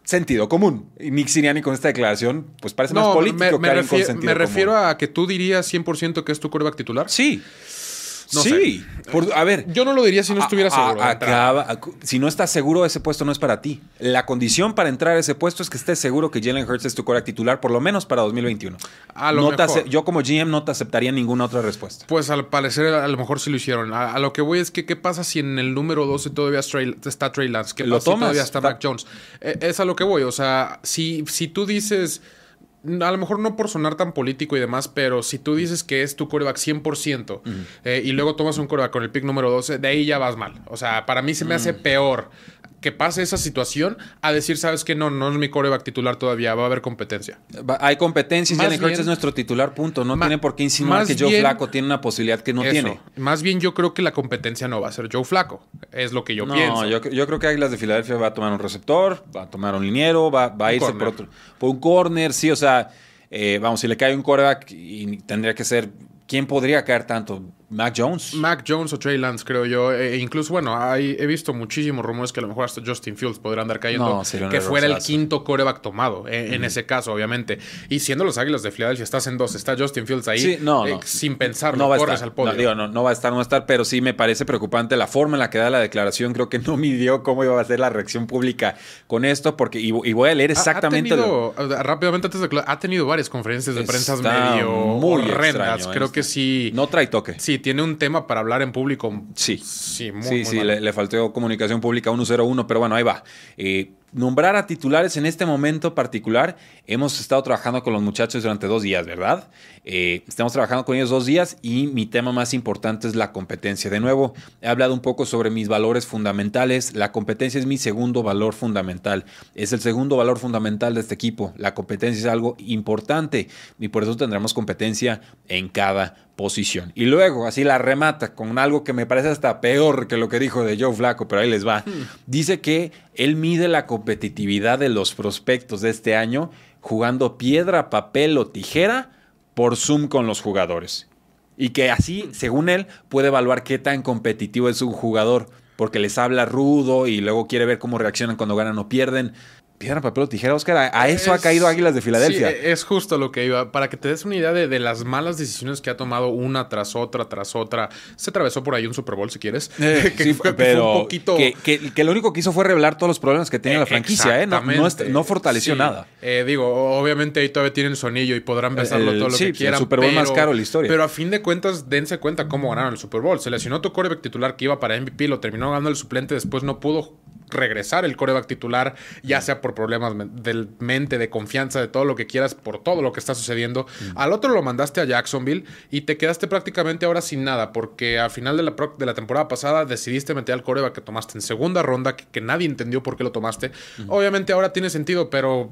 [SPEAKER 2] sentido común. Y Nick Siriani con esta declaración, pues parece más político
[SPEAKER 1] me,
[SPEAKER 2] que alguien con sentido
[SPEAKER 1] me refiero
[SPEAKER 2] común.
[SPEAKER 1] a que tú dirías 100% que es tu quarterback titular.
[SPEAKER 2] Sí.
[SPEAKER 1] No
[SPEAKER 2] sí. Por- a ver,
[SPEAKER 1] Yo no lo diría si no estuviera
[SPEAKER 2] A-
[SPEAKER 1] seguro.
[SPEAKER 2] a- acaba- si no estás seguro, ese puesto no es para ti. La condición para entrar a ese puesto es que estés seguro que Jalen Hurts es tu quarterback titular, por lo menos para 2021.
[SPEAKER 1] A lo
[SPEAKER 2] No
[SPEAKER 1] mejor.
[SPEAKER 2] yo como GM no te aceptaría ninguna otra respuesta.
[SPEAKER 1] Pues al parecer a lo mejor sí lo hicieron. A, a lo que voy es que qué pasa si en el número 12 todavía está Trey Lance. ¿Qué
[SPEAKER 2] Lo
[SPEAKER 1] pasa si
[SPEAKER 2] tomas,
[SPEAKER 1] todavía está
[SPEAKER 2] está-
[SPEAKER 1] Mac Jones? Eh, es a lo que voy. O sea, si, si tú dices... A lo mejor no por sonar tan político y demás, pero si tú dices que es tu coreback 100% eh, y luego tomas un coreback con el pick número 12, de ahí ya vas mal. O sea, para mí se me hace peor que pase esa situación a decir, sabes que no, no es mi coreback titular todavía, va a haber competencia.
[SPEAKER 2] Hay competencias,
[SPEAKER 1] Más
[SPEAKER 2] Jalen Hurts es nuestro titular, punto. No tiene por qué insinuar que Joe
[SPEAKER 1] bien-
[SPEAKER 2] Flaco tiene una posibilidad que no
[SPEAKER 1] Eso.
[SPEAKER 2] tiene.
[SPEAKER 1] Más bien yo creo que la competencia no va a ser Joe Flaco. Es lo que yo
[SPEAKER 2] No,
[SPEAKER 1] pienso.
[SPEAKER 2] yo, yo creo que Águilas de Filadelfia va a tomar un receptor, va a tomar un liniero, va, va a irse
[SPEAKER 1] corner.
[SPEAKER 2] por otro. Por un corner, sí, o sea, eh, vamos, si le cae un quarterback y tendría que ser. ¿Quién podría caer tanto? ¿Mac Jones?
[SPEAKER 1] Mac Jones o Trey Lance, creo yo. E incluso, bueno, hay, he visto muchísimos rumores que a lo mejor hasta Justin Fields podría andar cayendo.
[SPEAKER 2] No,
[SPEAKER 1] que fuera el quinto coreback tomado, eh, en ese caso, obviamente. Y siendo los Águilas de Filadelfia, estás en dos, está Justin Fields ahí.
[SPEAKER 2] Sí, no,
[SPEAKER 1] eh,
[SPEAKER 2] no.
[SPEAKER 1] sin pensarlo,
[SPEAKER 2] no va a
[SPEAKER 1] corres
[SPEAKER 2] estar.
[SPEAKER 1] al podio.
[SPEAKER 2] No, digo, no, no va a estar, no va a estar, pero sí me parece preocupante la forma en la que da la declaración. Creo que no midió cómo iba a ser la reacción pública con esto, porque y, y voy a leer exactamente.
[SPEAKER 1] Ha tenido, rápidamente antes de ha tenido varias conferencias de prensa medio
[SPEAKER 2] muy
[SPEAKER 1] horrendas.
[SPEAKER 2] extraño,
[SPEAKER 1] Creo
[SPEAKER 2] ¿eh?
[SPEAKER 1] que sí.
[SPEAKER 2] No trae toque.
[SPEAKER 1] Sí, tiene un tema para hablar en público.
[SPEAKER 2] Sí.
[SPEAKER 1] Sí, muy,
[SPEAKER 2] sí,
[SPEAKER 1] muy
[SPEAKER 2] sí, le, le faltó comunicación pública 101, pero bueno, ahí va. Eh, nombrar a titulares en este momento particular, hemos estado trabajando con los muchachos durante dos días, ¿verdad? Eh, estamos trabajando con ellos dos días y mi tema más importante es la competencia. De nuevo, he hablado un poco sobre mis valores fundamentales. La competencia es mi segundo valor fundamental. Es el segundo valor fundamental de este equipo. La competencia es algo importante y por eso tendremos competencia en cada posición. Y luego, así la remata con algo que me parece hasta peor que lo que dijo de Joe Flaco, pero ahí les va. Dice que él mide la competitividad de los prospectos de este año jugando piedra, papel o tijera por Zoom con los jugadores. Y que así, según él, puede evaluar qué tan competitivo es un jugador, porque les habla rudo y luego quiere ver cómo reaccionan cuando ganan o pierden. Piedra, papel o tijera, Oscar, a, a eso ha caído Águilas de Filadelfia.
[SPEAKER 1] Sí, e, es justo lo que iba. Para que te des una idea de, de las malas decisiones que ha tomado una tras otra, tras otra. Se atravesó por ahí un Super Bowl, si quieres.
[SPEAKER 2] Eh,
[SPEAKER 1] que,
[SPEAKER 2] sí,
[SPEAKER 1] fue, que
[SPEAKER 2] pero
[SPEAKER 1] fue un poquito.
[SPEAKER 2] que, que- que lo único que hizo fue revelar todos los problemas que tenía la franquicia, ¿eh? No, fortaleció
[SPEAKER 1] Sí.
[SPEAKER 2] nada.
[SPEAKER 1] Eh, digo, obviamente ahí todavía tienen su anillo y podrán besarlo
[SPEAKER 2] El-
[SPEAKER 1] todo lo
[SPEAKER 2] sí,
[SPEAKER 1] que
[SPEAKER 2] el
[SPEAKER 1] quieran.
[SPEAKER 2] Super Bowl más
[SPEAKER 1] pero-
[SPEAKER 2] caro de la historia.
[SPEAKER 1] Pero a fin de cuentas, dense cuenta cómo ganaron el Super Bowl. Se lesionó tu coreback titular que iba para MVP, lo terminó ganando el suplente, después no pudo regresar el coreback titular, ya sea por problemas del mente, de confianza, de todo lo que quieras, por todo lo que está sucediendo. Al otro lo mandaste a Jacksonville y te quedaste prácticamente ahora sin nada, porque al final de la, de la temporada pasada decidiste meter al coreback que tomaste en segunda ronda, que, que nadie entendió por qué lo tomaste. Obviamente ahora tiene sentido, pero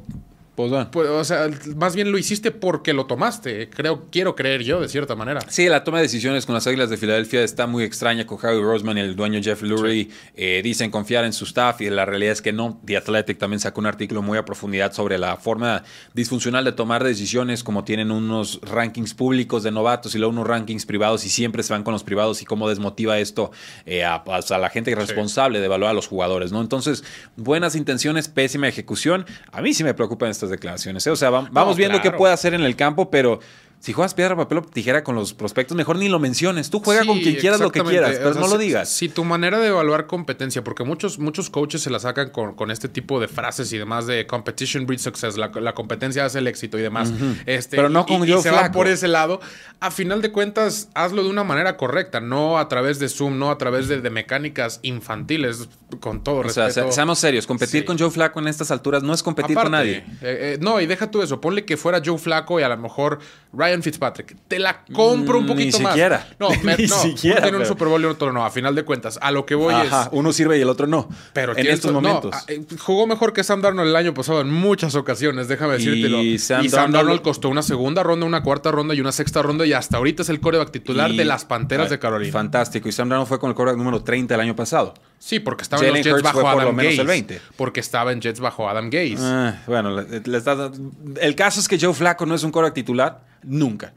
[SPEAKER 2] Pues bueno.
[SPEAKER 1] Pues, o sea, más bien lo hiciste porque lo tomaste. Creo, quiero creer yo, de cierta manera.
[SPEAKER 2] Sí, la toma de decisiones con las Águilas de Filadelfia está muy extraña con Harry Roseman y el dueño Jeff Lurie. Eh, dicen confiar en su staff y la realidad es que no. The Athletic también sacó un artículo muy a profundidad sobre la forma disfuncional de tomar decisiones, como tienen unos rankings públicos de novatos y luego unos rankings privados y siempre se van con los privados y cómo desmotiva esto eh, a, a, la gente responsable de evaluar a los jugadores, ¿no? Entonces, buenas intenciones, pésima ejecución. A mí sí me preocupan estas declaraciones. ¿eh? O sea, vamos no, viendo claro. qué puede hacer en el campo, pero si juegas piedra, papel o tijera con los prospectos, mejor ni lo menciones. Tú juega sí, con quien quieras lo que quieras, pero o sea, no lo digas.
[SPEAKER 1] Si, si, tu manera de evaluar competencia, porque muchos, muchos coaches se la sacan con, con este tipo de frases y demás de competition breeds success, la, la competencia hace el éxito y demás. Uh -huh. este,
[SPEAKER 2] pero no con
[SPEAKER 1] y,
[SPEAKER 2] yo
[SPEAKER 1] y se va por ese lado. A final de cuentas, hazlo de una manera correcta, no a través de Zoom, no a través de, de mecánicas infantiles, con todo
[SPEAKER 2] o
[SPEAKER 1] respeto.
[SPEAKER 2] sea, seamos serios, competir sí. con Joe Flaco en estas alturas no es competir
[SPEAKER 1] Aparte,
[SPEAKER 2] con nadie.
[SPEAKER 1] Eh, eh, no, y deja tú eso, ponle que fuera Joe Flaco y a lo mejor Ryan Fitzpatrick. Te la compro un poquito
[SPEAKER 2] Ni
[SPEAKER 1] más.
[SPEAKER 2] siquiera.
[SPEAKER 1] No, me,
[SPEAKER 2] Ni
[SPEAKER 1] no,
[SPEAKER 2] siquiera,
[SPEAKER 1] uno tiene un Super Bowl y otro no. A final de cuentas, a lo que voy
[SPEAKER 2] Ajá,
[SPEAKER 1] es.
[SPEAKER 2] uno sirve y el otro no.
[SPEAKER 1] Pero
[SPEAKER 2] en estos momentos.
[SPEAKER 1] ah, eh, jugó mejor que Sam Darnold el año pasado en muchas ocasiones, déjame
[SPEAKER 2] Y
[SPEAKER 1] decírtelo. Y
[SPEAKER 2] Sam
[SPEAKER 1] Sam,
[SPEAKER 2] Darnold-
[SPEAKER 1] Darnold, costó una segunda ronda, una cuarta ronda y una sexta ronda y hasta ahorita es el coreback titular
[SPEAKER 2] Y-
[SPEAKER 1] de las Panteras de Carolina.
[SPEAKER 2] Fantástico. Y Sam Darnold fue con el quarterback número 30 el año pasado.
[SPEAKER 1] Sí, porque estaba en los Jets bajo
[SPEAKER 2] fue por lo
[SPEAKER 1] Adam
[SPEAKER 2] menos
[SPEAKER 1] Gaze.
[SPEAKER 2] el 20.
[SPEAKER 1] Porque estaba en Jets bajo Adam Gaze.
[SPEAKER 2] Ah, bueno, el caso es que Joe Flaco no es un quarterback titular nunca.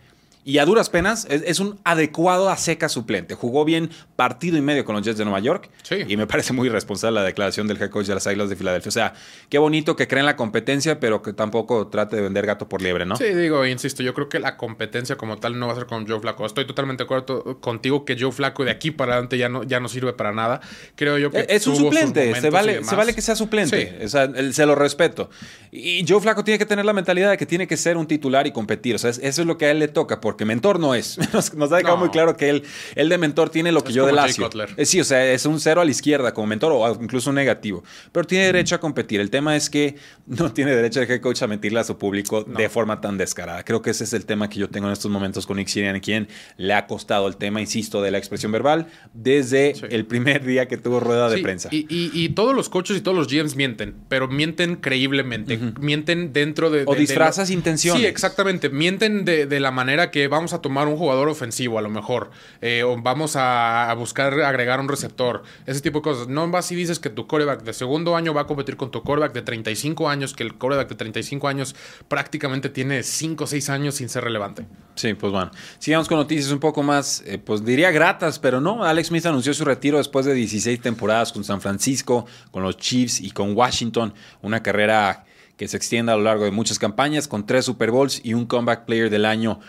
[SPEAKER 2] Y a duras penas es, es un adecuado a seca suplente. Jugó bien partido y medio con los Jets de Nueva York.
[SPEAKER 1] Sí.
[SPEAKER 2] Y me parece muy irresponsable la declaración del head coach de las Águilas de Filadelfia. O sea, qué bonito que creen la competencia, pero que tampoco trate de vender gato por liebre, ¿no?
[SPEAKER 1] Sí, digo, insisto, yo creo que la competencia como tal no va a ser con Joe Flaco. Estoy totalmente de acuerdo contigo que Joe Flaco de aquí para adelante ya no, ya no sirve para nada. Creo yo que
[SPEAKER 2] Eh, Es un suplente, se vale, se vale que sea suplente.
[SPEAKER 1] Sí.
[SPEAKER 2] O sea, el- se lo respeto. Y Joe Flaco tiene que tener la mentalidad de que tiene que ser un titular y competir. O sea, es- eso es lo que a él le toca, porque mentor no es. Nos, nos ha dejado
[SPEAKER 1] No.
[SPEAKER 2] muy claro que él, él de mentor tiene lo que
[SPEAKER 1] Es
[SPEAKER 2] yo de.
[SPEAKER 1] Cutler.
[SPEAKER 2] Eh, sí, o sea, es un cero a la izquierda como mentor o incluso un negativo. Pero tiene derecho a competir. El tema es que no tiene derecho el head coach a mentirle a su público
[SPEAKER 1] No.
[SPEAKER 2] de forma tan descarada. Creo que ese es el tema que yo tengo en estos momentos con Nick Sirianni, quien le ha costado el tema, insisto, de la expresión verbal desde
[SPEAKER 1] Sí.
[SPEAKER 2] el primer día que tuvo rueda de prensa.
[SPEAKER 1] Y, y- y todos los coaches y todos los GMs mienten, pero mienten creíblemente. Mienten dentro de.
[SPEAKER 2] O
[SPEAKER 1] de- de
[SPEAKER 2] disfrazas
[SPEAKER 1] lo-
[SPEAKER 2] intenciones.
[SPEAKER 1] Sí, exactamente. Mienten de, de la manera que vamos a tomar un jugador ofensivo, a lo mejor. eh, vamos a, a buscar agregar un receptor. Ese tipo de cosas. No vas y dices que tu coreback de segundo año va a competir con tu coreback de 35 años, que el coreback de 35 años prácticamente tiene 5 o 6 años sin ser relevante.
[SPEAKER 2] Sí, pues bueno. Sigamos con noticias un poco más, eh, pues diría gratas, pero no. Alex Smith anunció su retiro después de 16 temporadas con San Francisco, con los Chiefs y con Washington. Una carrera que se extiende a lo largo de muchas campañas, con tres Super Bowls y un Comeback Player del año.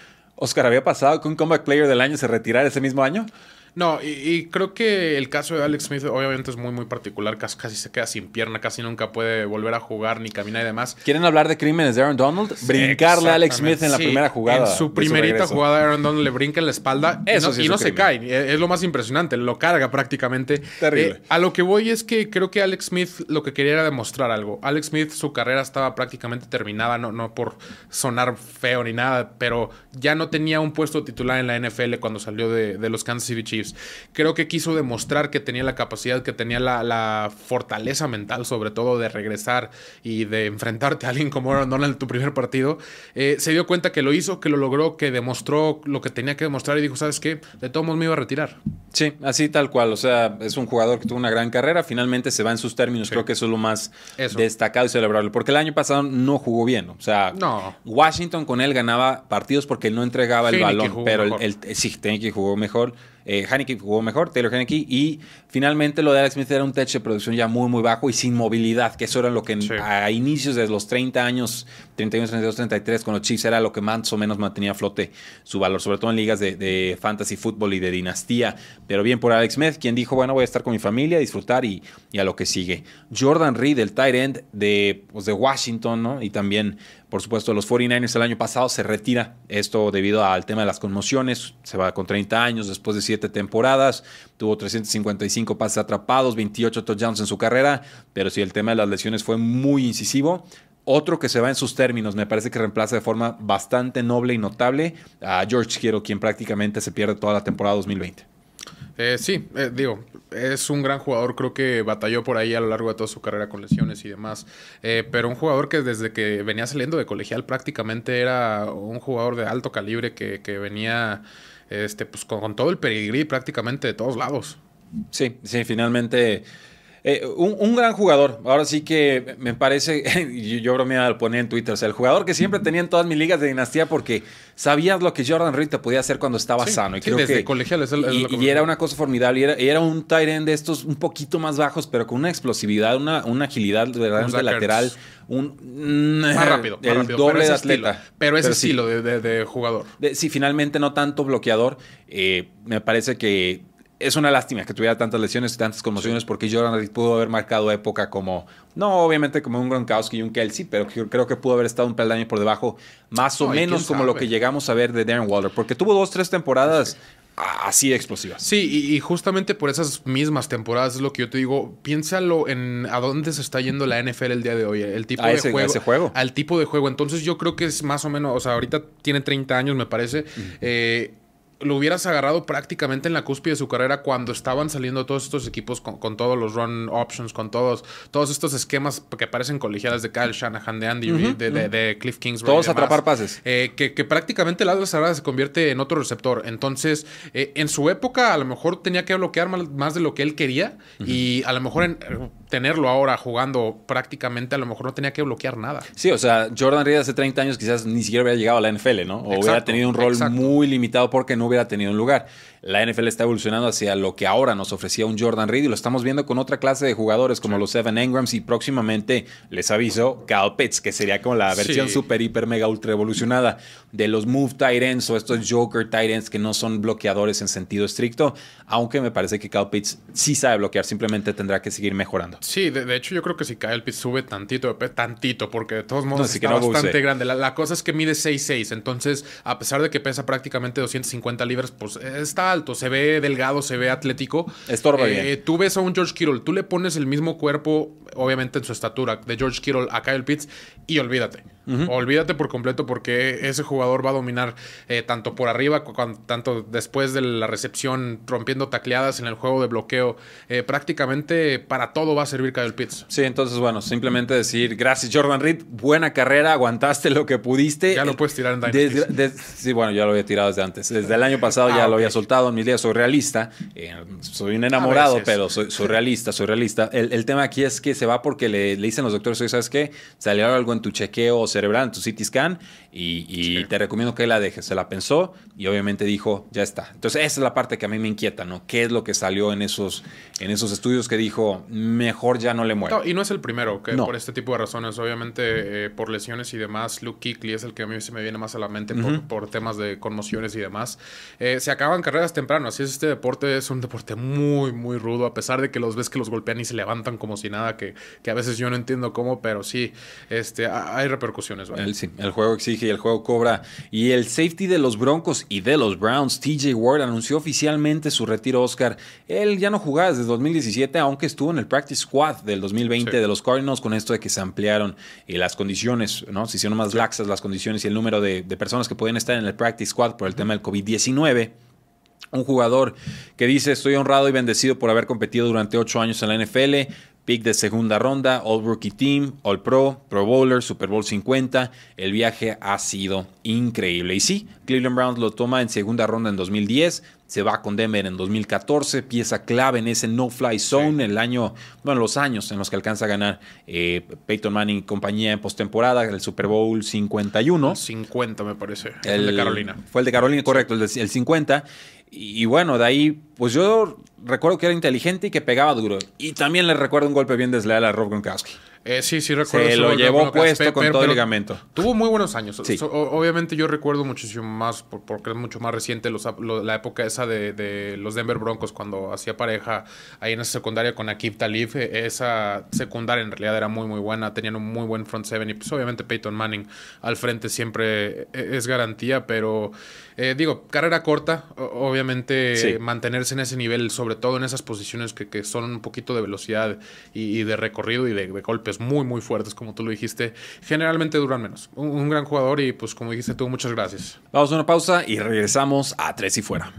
[SPEAKER 2] Oscar, ¿había pasado que un Comeback Player del año se retirara ese mismo año?
[SPEAKER 1] No, y, y creo que el caso de Alex Smith obviamente es muy, muy particular. Casi, casi se queda sin pierna, casi nunca puede volver a jugar ni caminar y demás.
[SPEAKER 2] ¿Quieren hablar de crímenes de Aaron Donald? Brincarle a Alex Smith en la
[SPEAKER 1] Sí,
[SPEAKER 2] primera jugada.
[SPEAKER 1] En su primerita jugada, Aaron Donald le brinca en la espalda y no,
[SPEAKER 2] sí
[SPEAKER 1] y
[SPEAKER 2] es
[SPEAKER 1] no
[SPEAKER 2] un
[SPEAKER 1] se cae. Es lo más impresionante. Lo carga prácticamente.
[SPEAKER 2] Terrible.
[SPEAKER 1] Eh, a lo que voy es que creo que Alex Smith lo que quería era demostrar algo. Alex Smith, su carrera estaba prácticamente terminada, no, no por sonar feo ni nada, pero ya no tenía un puesto titular en la NFL cuando salió de, de los Kansas City Chiefs. Creo que quiso demostrar que tenía la capacidad, que tenía la, la fortaleza mental, sobre todo, de regresar y de enfrentarte a alguien como Aaron Donald en tu primer partido. Eh, se dio cuenta que lo hizo, que lo logró, que demostró lo que tenía que demostrar y dijo, ¿sabes qué? De todos modos me iba a retirar.
[SPEAKER 2] Sí, así tal cual. O sea, es un jugador que tuvo una gran carrera. Finalmente se va en sus términos. Creo que eso es lo más
[SPEAKER 1] Eso.
[SPEAKER 2] destacado y celebrable. Porque el año pasado no jugó bien. O sea,
[SPEAKER 1] No.
[SPEAKER 2] Washington con él ganaba partidos porque él no entregaba el balón. Pero el, el- sí, Heineke jugó mejor. Eh, Heineke jugó mejor, Taylor Heineke. Y finalmente lo de Alex Smith era un techo de producción ya muy, muy bajo y sin movilidad. Que eso era lo que
[SPEAKER 1] Sí.
[SPEAKER 2] a inicios de los 30 años, 31, 32, 33, con los Chiefs era lo que más o menos mantenía a flote su valor. Sobre todo en ligas de, de fantasy fútbol y de dinastía. Pero bien por Alex Smith, quien dijo, bueno, voy a estar con mi familia, disfrutar y, y a lo que sigue. Jordan Reed, el tight end de, pues, de Washington, ¿no? Y también, por supuesto, los 49ers el año pasado se retira. Esto debido al tema de las conmociones. Se va con 30 años después de 7 temporadas. Tuvo 355 pases atrapados, 28 touchdowns en su carrera. Pero sí, el tema de las lesiones fue muy incisivo. Otro que se va en sus términos, me parece que reemplaza de forma bastante noble y notable a George Kittle, quien prácticamente se pierde toda la temporada 2020.
[SPEAKER 1] Eh, sí, eh, digo, es un gran jugador, creo que batalló por ahí a lo largo de toda su carrera con lesiones y demás, eh, pero un jugador que desde que venía saliendo de colegial prácticamente era un jugador de alto calibre que, venía este, pues, con, con todo el pedigrí prácticamente de todos lados.
[SPEAKER 2] Sí, sí, finalmente eh, un, un, gran jugador. Ahora sí que me parece, yo, yo bromeaba, lo ponía en Twitter, o sea, el jugador que siempre tenía en todas mis ligas de dinastía porque sabías lo que Jordan Reed te podía hacer cuando estaba
[SPEAKER 1] Sí,
[SPEAKER 2] sano. Y
[SPEAKER 1] sí,
[SPEAKER 2] creo
[SPEAKER 1] desde
[SPEAKER 2] que,
[SPEAKER 1] colegial es el- es
[SPEAKER 2] y, era una cosa formidable. Y era, y era un tight end de estos un poquito más bajos, pero con una explosividad, una, una agilidad verdaderamente
[SPEAKER 1] Zach
[SPEAKER 2] lateral. Un,
[SPEAKER 1] Más rápido, más
[SPEAKER 2] el
[SPEAKER 1] rápido,
[SPEAKER 2] doble
[SPEAKER 1] pero
[SPEAKER 2] de atleta.
[SPEAKER 1] Estilo, pero ese
[SPEAKER 2] sí.
[SPEAKER 1] estilo de, de- de jugador.
[SPEAKER 2] De- sí, finalmente no tanto bloqueador. Eh, me parece que es una lástima que tuviera tantas lesiones y tantas conmociones porque Jordan Reed pudo haber marcado época como, no obviamente como un Gronkowski y un Kelsey, pero creo que pudo haber estado un peldaño por debajo, más o menos como lo que llegamos a ver de Darren Waller, porque tuvo dos, tres temporadas así de explosivas.
[SPEAKER 1] Sí, y, y justamente por esas mismas temporadas es lo que yo te digo. Piénsalo en a dónde se está yendo la NFL el día de hoy. El tipo
[SPEAKER 2] A
[SPEAKER 1] de
[SPEAKER 2] ese- a
[SPEAKER 1] juego,
[SPEAKER 2] ese juego.
[SPEAKER 1] Al tipo de juego. Entonces yo creo que es más o menos, o sea, ahorita tiene 30 años, me parece. Eh, lo hubieras agarrado prácticamente en la cúspide de su carrera cuando estaban saliendo todos estos equipos con, con todos los run options, con todos, todos estos esquemas que parecen colegiales de Kyle Shanahan, de Andy Reid, de, de- de Cliff Kingsbury.
[SPEAKER 2] Todos
[SPEAKER 1] y demás.
[SPEAKER 2] atrapar pases.
[SPEAKER 1] Eh, que, que prácticamente el Atlas ahora se convierte en otro receptor. Entonces, eh, en su época, a lo mejor tenía que bloquear más, más de lo que él quería. Y a lo mejor en- tenerlo ahora jugando prácticamente, a lo mejor no tenía que bloquear nada.
[SPEAKER 2] Sí, o sea, Jordan Reed hace 30 años quizás ni siquiera hubiera llegado a la NFL, ¿no? O hubiera tenido un rol
[SPEAKER 1] exacto.
[SPEAKER 2] muy limitado porque no hubiera tenido un lugar. La NFL está evolucionando hacia lo que ahora nos ofrecía un Jordan Reed y lo estamos viendo con otra clase de jugadores como los Evan Engrams y próximamente, les aviso, Kyle Pitts, que sería como la versión
[SPEAKER 1] Sí.
[SPEAKER 2] super, hiper, mega, ultra evolucionada de los move tight ends o estos joker tight ends que no son bloqueadores en sentido estricto, aunque me parece que Kyle Pitts sí sabe bloquear, simplemente tendrá que seguir mejorando.
[SPEAKER 1] Sí, de, de hecho yo creo que si Kyle Pitts sube tantito tantito, porque de todos modos
[SPEAKER 2] No,
[SPEAKER 1] está bastante grande. La, la cosa es que mide 6'6", entonces a pesar de que pesa prácticamente 250 libras, pues eh, está alto, se ve delgado, se ve atlético.
[SPEAKER 2] Estorba
[SPEAKER 1] Eh,
[SPEAKER 2] bien.
[SPEAKER 1] Tú ves a un George Kittle, tú le pones el mismo cuerpo, obviamente en su estatura, de George Kittle a Kyle Pitts y olvídate. Olvídate por completo porque ese jugador va a dominar eh, tanto por arriba, tanto después de la recepción, rompiendo tacleadas en el juego de bloqueo. Eh, prácticamente para todo va a servir Kyle Pitts.
[SPEAKER 2] Sí, entonces, bueno, simplemente decir gracias, Jordan Reed. Buena carrera, aguantaste lo que pudiste.
[SPEAKER 1] Ya lo puedes tirar en Dynasty.
[SPEAKER 2] Desde- des- sí, bueno, ya lo había tirado desde antes. Desde el año pasado
[SPEAKER 1] Ah,
[SPEAKER 2] ya lo había soltado en mis días. Soy realista. eh, soy un enamorado, pero soy, soy realista, soy realista. El, el tema aquí es que se va porque le, le dicen los doctores, ¿sabes qué? Salió algo en tu chequeo cerebral, en tu CT scan, y, y
[SPEAKER 1] Sí.
[SPEAKER 2] te recomiendo que la dejes. Se la pensó y obviamente dijo, ya está. Entonces, esa es la parte que a mí me inquieta, ¿no? ¿Qué es lo que salió en esos, en esos estudios que dijo, mejor ya no le muero?
[SPEAKER 1] No, y no es el primero que
[SPEAKER 2] No.
[SPEAKER 1] por este tipo de razones, obviamente eh, por lesiones y demás, Luke Kuechly es el que a mí se me viene más a la mente por, por temas de conmociones y demás. Eh, se acaban carreras temprano, así es este deporte, es un deporte muy, muy rudo, a pesar de que los ves que los golpean y se levantan como si nada, que, que a veces yo no entiendo cómo, pero sí, este, ha- hay repercusiones.
[SPEAKER 2] El, sí, el juego exige y el juego cobra. Y el safety de los Broncos y de los Browns, TJ Ward, anunció oficialmente su retiro, Oscar. Él ya no jugaba desde 2017, aunque estuvo en el Practice Squad del 2020
[SPEAKER 1] Sí.
[SPEAKER 2] de los Cardinals con esto de que se ampliaron eh, las condiciones, ¿no? Se hicieron más laxas las condiciones y el número de, de personas que pueden estar en el Practice Squad por el tema del COVID-19. Un jugador que dice, estoy honrado y bendecido por haber competido durante ocho años en la NFL, pick de segunda ronda, All Rookie Team, All Pro, Pro Bowler, Super Bowl 50. El viaje ha sido increíble. Y sí, Cleveland Browns lo toma en segunda ronda en 2010, se va con Denver en 2014, pieza clave en ese no-fly zone, el año, bueno, los años en los que alcanza a ganar eh, Peyton Manning y compañía en postemporada, el Super Bowl 51.
[SPEAKER 1] 50 me parece, el, de Carolina.
[SPEAKER 2] Fue el de Carolina, correcto, el, de- el 50. Y, y bueno, de ahí, pues yo recuerdo que era inteligente y que pegaba duro. Y también le recuerdo un golpe bien desleal a Rob Gronkowski.
[SPEAKER 1] Eh, sí, sí recuerdo.
[SPEAKER 2] Se lo llevó puesto con
[SPEAKER 1] pero-
[SPEAKER 2] todo el ligamento.
[SPEAKER 1] Tuvo muy buenos años.
[SPEAKER 2] Sí.
[SPEAKER 1] So- obviamente yo recuerdo muchísimo más, por- porque es mucho más reciente los- lo- la época esa de, de los Denver Broncos, cuando hacía pareja ahí en esa secundaria con Akib Talib. Eh, Esa secundaria en realidad era muy, muy buena. Tenían un muy buen front seven. Y pues obviamente Peyton Manning al frente siempre eh, es garantía, pero eh, digo, carrera corta. Obviamente
[SPEAKER 2] Sí.
[SPEAKER 1] mantenerse en ese nivel, sobre todo en esas posiciones que, que son un poquito de velocidad y, y de recorrido y de, de golpes muy, muy fuertes, como tú lo dijiste, generalmente duran menos. Un, un gran jugador y pues como dijiste tú, muchas gracias.
[SPEAKER 2] Vamos a una pausa y regresamos a Tres y Fuera.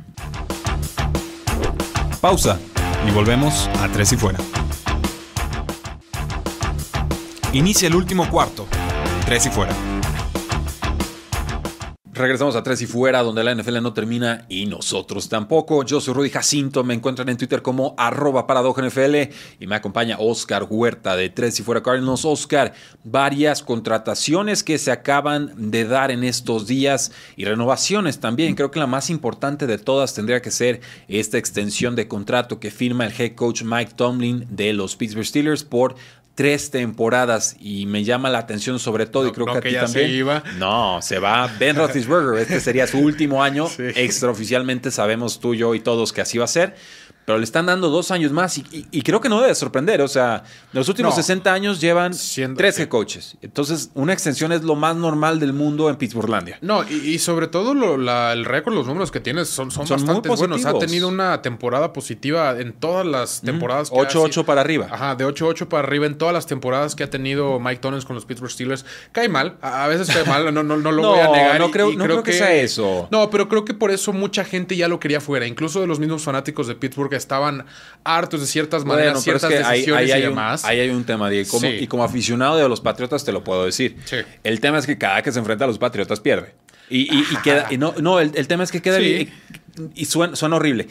[SPEAKER 3] Pausa y volvemos a Tres y Fuera. Inicia el último cuarto. Tres y Fuera.
[SPEAKER 2] Regresamos a Tres y Fuera, donde la NFL no termina y nosotros tampoco. Yo soy Rudy Jacinto, me encuentran en Twitter como arroba NFL y me acompaña Oscar Huerta de Tres y Fuera Cardinals. Oscar, varias contrataciones que se acaban de dar en estos días y renovaciones también. Creo que la más importante de todas tendría que ser esta extensión de contrato que firma el head coach Mike Tomlin de los Pittsburgh Steelers por tres temporadas y me llama la atención sobre todo y creo que a ti también.
[SPEAKER 1] Se iba.
[SPEAKER 2] No, se va Ben Roethlisberger. Este sería su último año. Extraoficialmente sabemos tú, yo y todos que así va a ser pero le están dando dos años más y, creo que no debe sorprender. O sea, en los últimos 60 años llevan 13 coaches. Entonces, una extensión es lo más normal del mundo en Pittsburghlandia.
[SPEAKER 1] No, y, sobre todo el récord, los números que tienes son, son, bastante buenos. Ha tenido una temporada positiva en todas las temporadas.
[SPEAKER 2] 8-8 para arriba.
[SPEAKER 1] Ajá, de 8-8 para arriba en todas las temporadas que ha tenido Mike Tonnens con los Pittsburgh Steelers. Cae mal, a, veces cae mal, no, no, no lo voy a negar.
[SPEAKER 2] No creo, no creo, que, sea eso.
[SPEAKER 1] No, pero creo que por eso mucha gente ya lo quería fuera, incluso de los mismos fanáticos de Pittsburgh estaban hartos de ciertas maneras, ciertas decisiones y demás.
[SPEAKER 2] ahí hay un tema, Diego. Y como aficionado de los Patriotas te lo puedo decir. El tema es que cada que se enfrenta a los Patriotas pierde. Y, queda. Y no, no el, tema es que queda. Y, y suena, suena horrible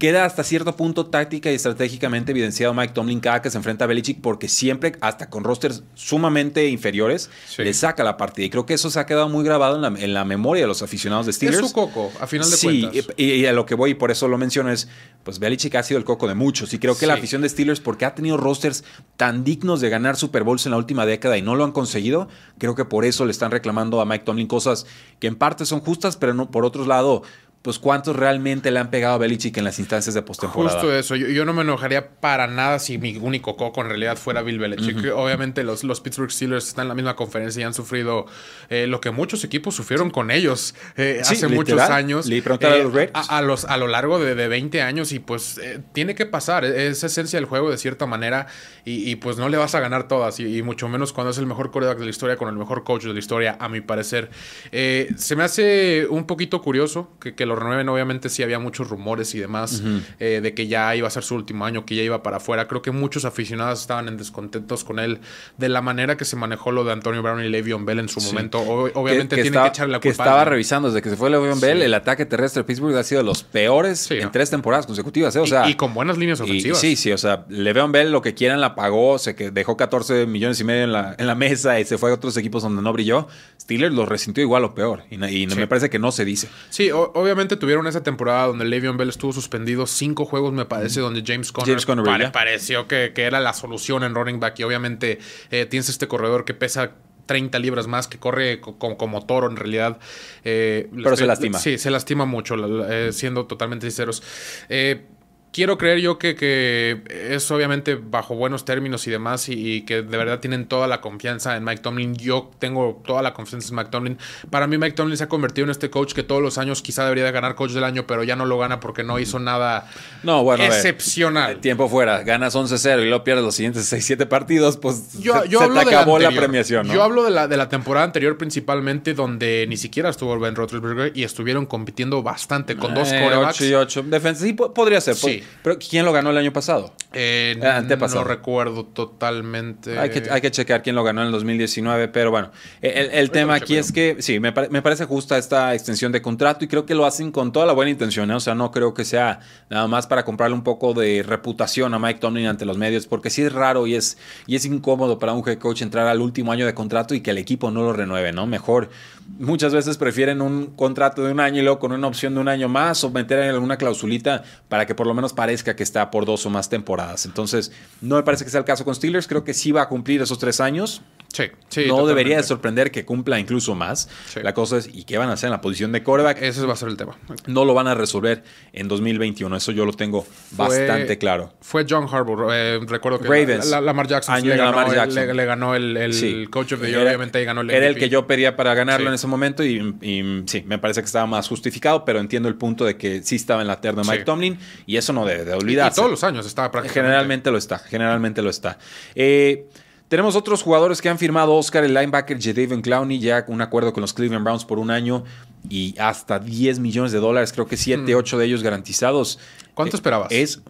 [SPEAKER 2] queda hasta cierto punto táctica y estratégicamente evidenciado Mike Tomlin cada que se enfrenta a Belichick porque siempre, hasta con rosters sumamente inferiores, le saca la partida. Y creo que eso se ha quedado muy grabado en la, memoria de los aficionados de Steelers.
[SPEAKER 1] Es su coco, a final de cuentas.
[SPEAKER 2] Sí, y, a lo que voy, y por eso lo menciono, es, pues Belichick ha sido el coco de muchos. Y creo que la afición de Steelers, porque ha tenido rosters tan dignos de ganar Super Bowls en la última década y no lo han conseguido, creo que por eso le están reclamando a Mike Tomlin cosas que en parte son justas, pero no, por otro lado pues cuántos realmente le han pegado a Belichick en las instancias de postemporada.
[SPEAKER 1] Justo eso. Yo, no me enojaría para nada si mi único coco en realidad fuera Bill Belichick. Obviamente los, los Pittsburgh Steelers están en la misma conferencia y han sufrido eh, lo que muchos equipos sufrieron con ellos eh, hace muchos años.
[SPEAKER 2] Le a los
[SPEAKER 1] eh, A, los, a lo largo de, de 20 años y pues tiene que pasar. Es esencia del juego de cierta manera y, pues no le vas a ganar todas y, mucho menos cuando es el mejor coreback de la historia con el mejor coach de la historia, a mi parecer. se me hace un poquito curioso que, que lo renueven. Obviamente sí había muchos rumores y demás eh, de que ya iba a ser su último año, que ya iba para afuera. Creo que muchos aficionados estaban en descontentos con él de la manera que se manejó lo de Antonio Brown y Le'Veon Bell en su momento. obviamente tiene que echarle la culpa.
[SPEAKER 2] Que estaba revisando desde que se fue Le'Veon Bell, el ataque terrestre de Pittsburgh ha sido de los peores en tres temporadas consecutivas. ¿eh? O sea,
[SPEAKER 1] y, con buenas líneas ofensivas.
[SPEAKER 2] sí, sí, o sea, Le'Veon Bell lo que quieran la pagó, se que dejó 14 millones y medio en la, en la mesa y se fue a otros equipos donde no brilló. Steelers lo resintió igual o peor. Y, me parece que no se dice.
[SPEAKER 1] Sí, obviamente tuvieron en esa temporada donde Le'Veon Bell estuvo suspendido cinco juegos, me parece, donde James Conner, pareció que, era la solución en running back. Y obviamente eh, tienes este corredor que pesa 30 libras más, que corre como, toro en realidad.
[SPEAKER 2] Eh, Pero se lastima.
[SPEAKER 1] Sí, se lastima mucho, eh, siendo totalmente sinceros. Eh, quiero creer yo que, que, es obviamente bajo buenos términos y demás y, que de verdad tienen toda la confianza en Mike Tomlin. Yo tengo toda la confianza en Mike Tomlin. Para mí Mike Tomlin se ha convertido en este coach que todos los años quizá debería de ganar coach del año, pero ya no lo gana porque no hizo nada
[SPEAKER 2] no, bueno,
[SPEAKER 1] excepcional.
[SPEAKER 2] tiempo fuera, ganas 11-0 y luego pierdes los siguientes 6-7 partidos, pues yo, se, te acabó la, premiación.
[SPEAKER 1] Yo hablo de la, de la temporada anterior principalmente donde ni siquiera estuvo Ben Roethlisberger y estuvieron compitiendo bastante con dos eh, corebacks.
[SPEAKER 2] 8 y 8. Defensa, sí, podría ser. Sí. Pero ¿quién lo ganó el año pasado?
[SPEAKER 1] Eh, ah, no recuerdo totalmente.
[SPEAKER 2] Hay que, hay que checar quién lo ganó en el 2019, pero bueno, el, tema aquí es que sí, me, parece justa esta extensión de contrato y creo que lo hacen con toda la buena intención, ¿eh? o sea, no creo que sea nada más para comprarle un poco de reputación a Mike Tomlin ante los medios, porque sí es raro y es, y es incómodo para un head coach entrar al último año de contrato y que el equipo no lo renueve, ¿no? Mejor muchas veces prefieren un contrato de un año y luego con una opción de un año más o meter en alguna clausulita para que por lo menos parezca que está por dos o más temporadas. Entonces, no me parece que sea el caso con Steelers. Creo que sí va a cumplir esos tres años.
[SPEAKER 1] Sí, sí.
[SPEAKER 2] No debería de sorprender que cumpla incluso más. La cosa es, ¿y qué van a hacer en la posición de quarterback?
[SPEAKER 1] Ese va a ser el tema.
[SPEAKER 2] No lo van a resolver en 2021. Eso yo lo tengo bastante claro.
[SPEAKER 1] Fue John Harbour. Eh, recuerdo que
[SPEAKER 2] Ravens,
[SPEAKER 1] la, Lamar Jackson, le, ganó, Lamar Jackson. Le, ganó el, coach of the year. obviamente ganó el
[SPEAKER 2] Era el que yo pedía para ganarlo en ese momento y, sí, me parece que estaba más justificado, pero entiendo el punto de que sí estaba en la terna Mike Tomlin y eso no debe de olvidarse.
[SPEAKER 1] Y, todos los años estaba prácticamente.
[SPEAKER 2] Generalmente lo está, generalmente lo está. Eh, Tenemos otros jugadores que han firmado Oscar, el linebacker Jadavion Clowney, ya un acuerdo con los Cleveland Browns por un año y hasta 10 millones de dólares, creo que 7, 8 de ellos garantizados.
[SPEAKER 1] ¿Cuánto
[SPEAKER 2] Eh,
[SPEAKER 1] esperabas?
[SPEAKER 2] Es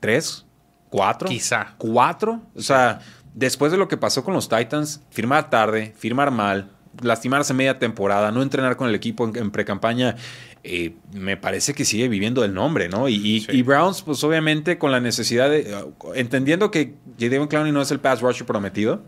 [SPEAKER 2] 3, 4.
[SPEAKER 1] Quizá.
[SPEAKER 2] 4. O sea, después de lo que pasó con los Titans, firmar tarde, firmar mal, lastimarse media temporada, no entrenar con el equipo en, en pre-campaña, eh, me parece que sigue viviendo el nombre, ¿no? Y, y-
[SPEAKER 1] Sí.
[SPEAKER 2] y Browns, pues obviamente con la necesidad de. uh, entendiendo que Jadavion Clowney no es el pass rusher prometido.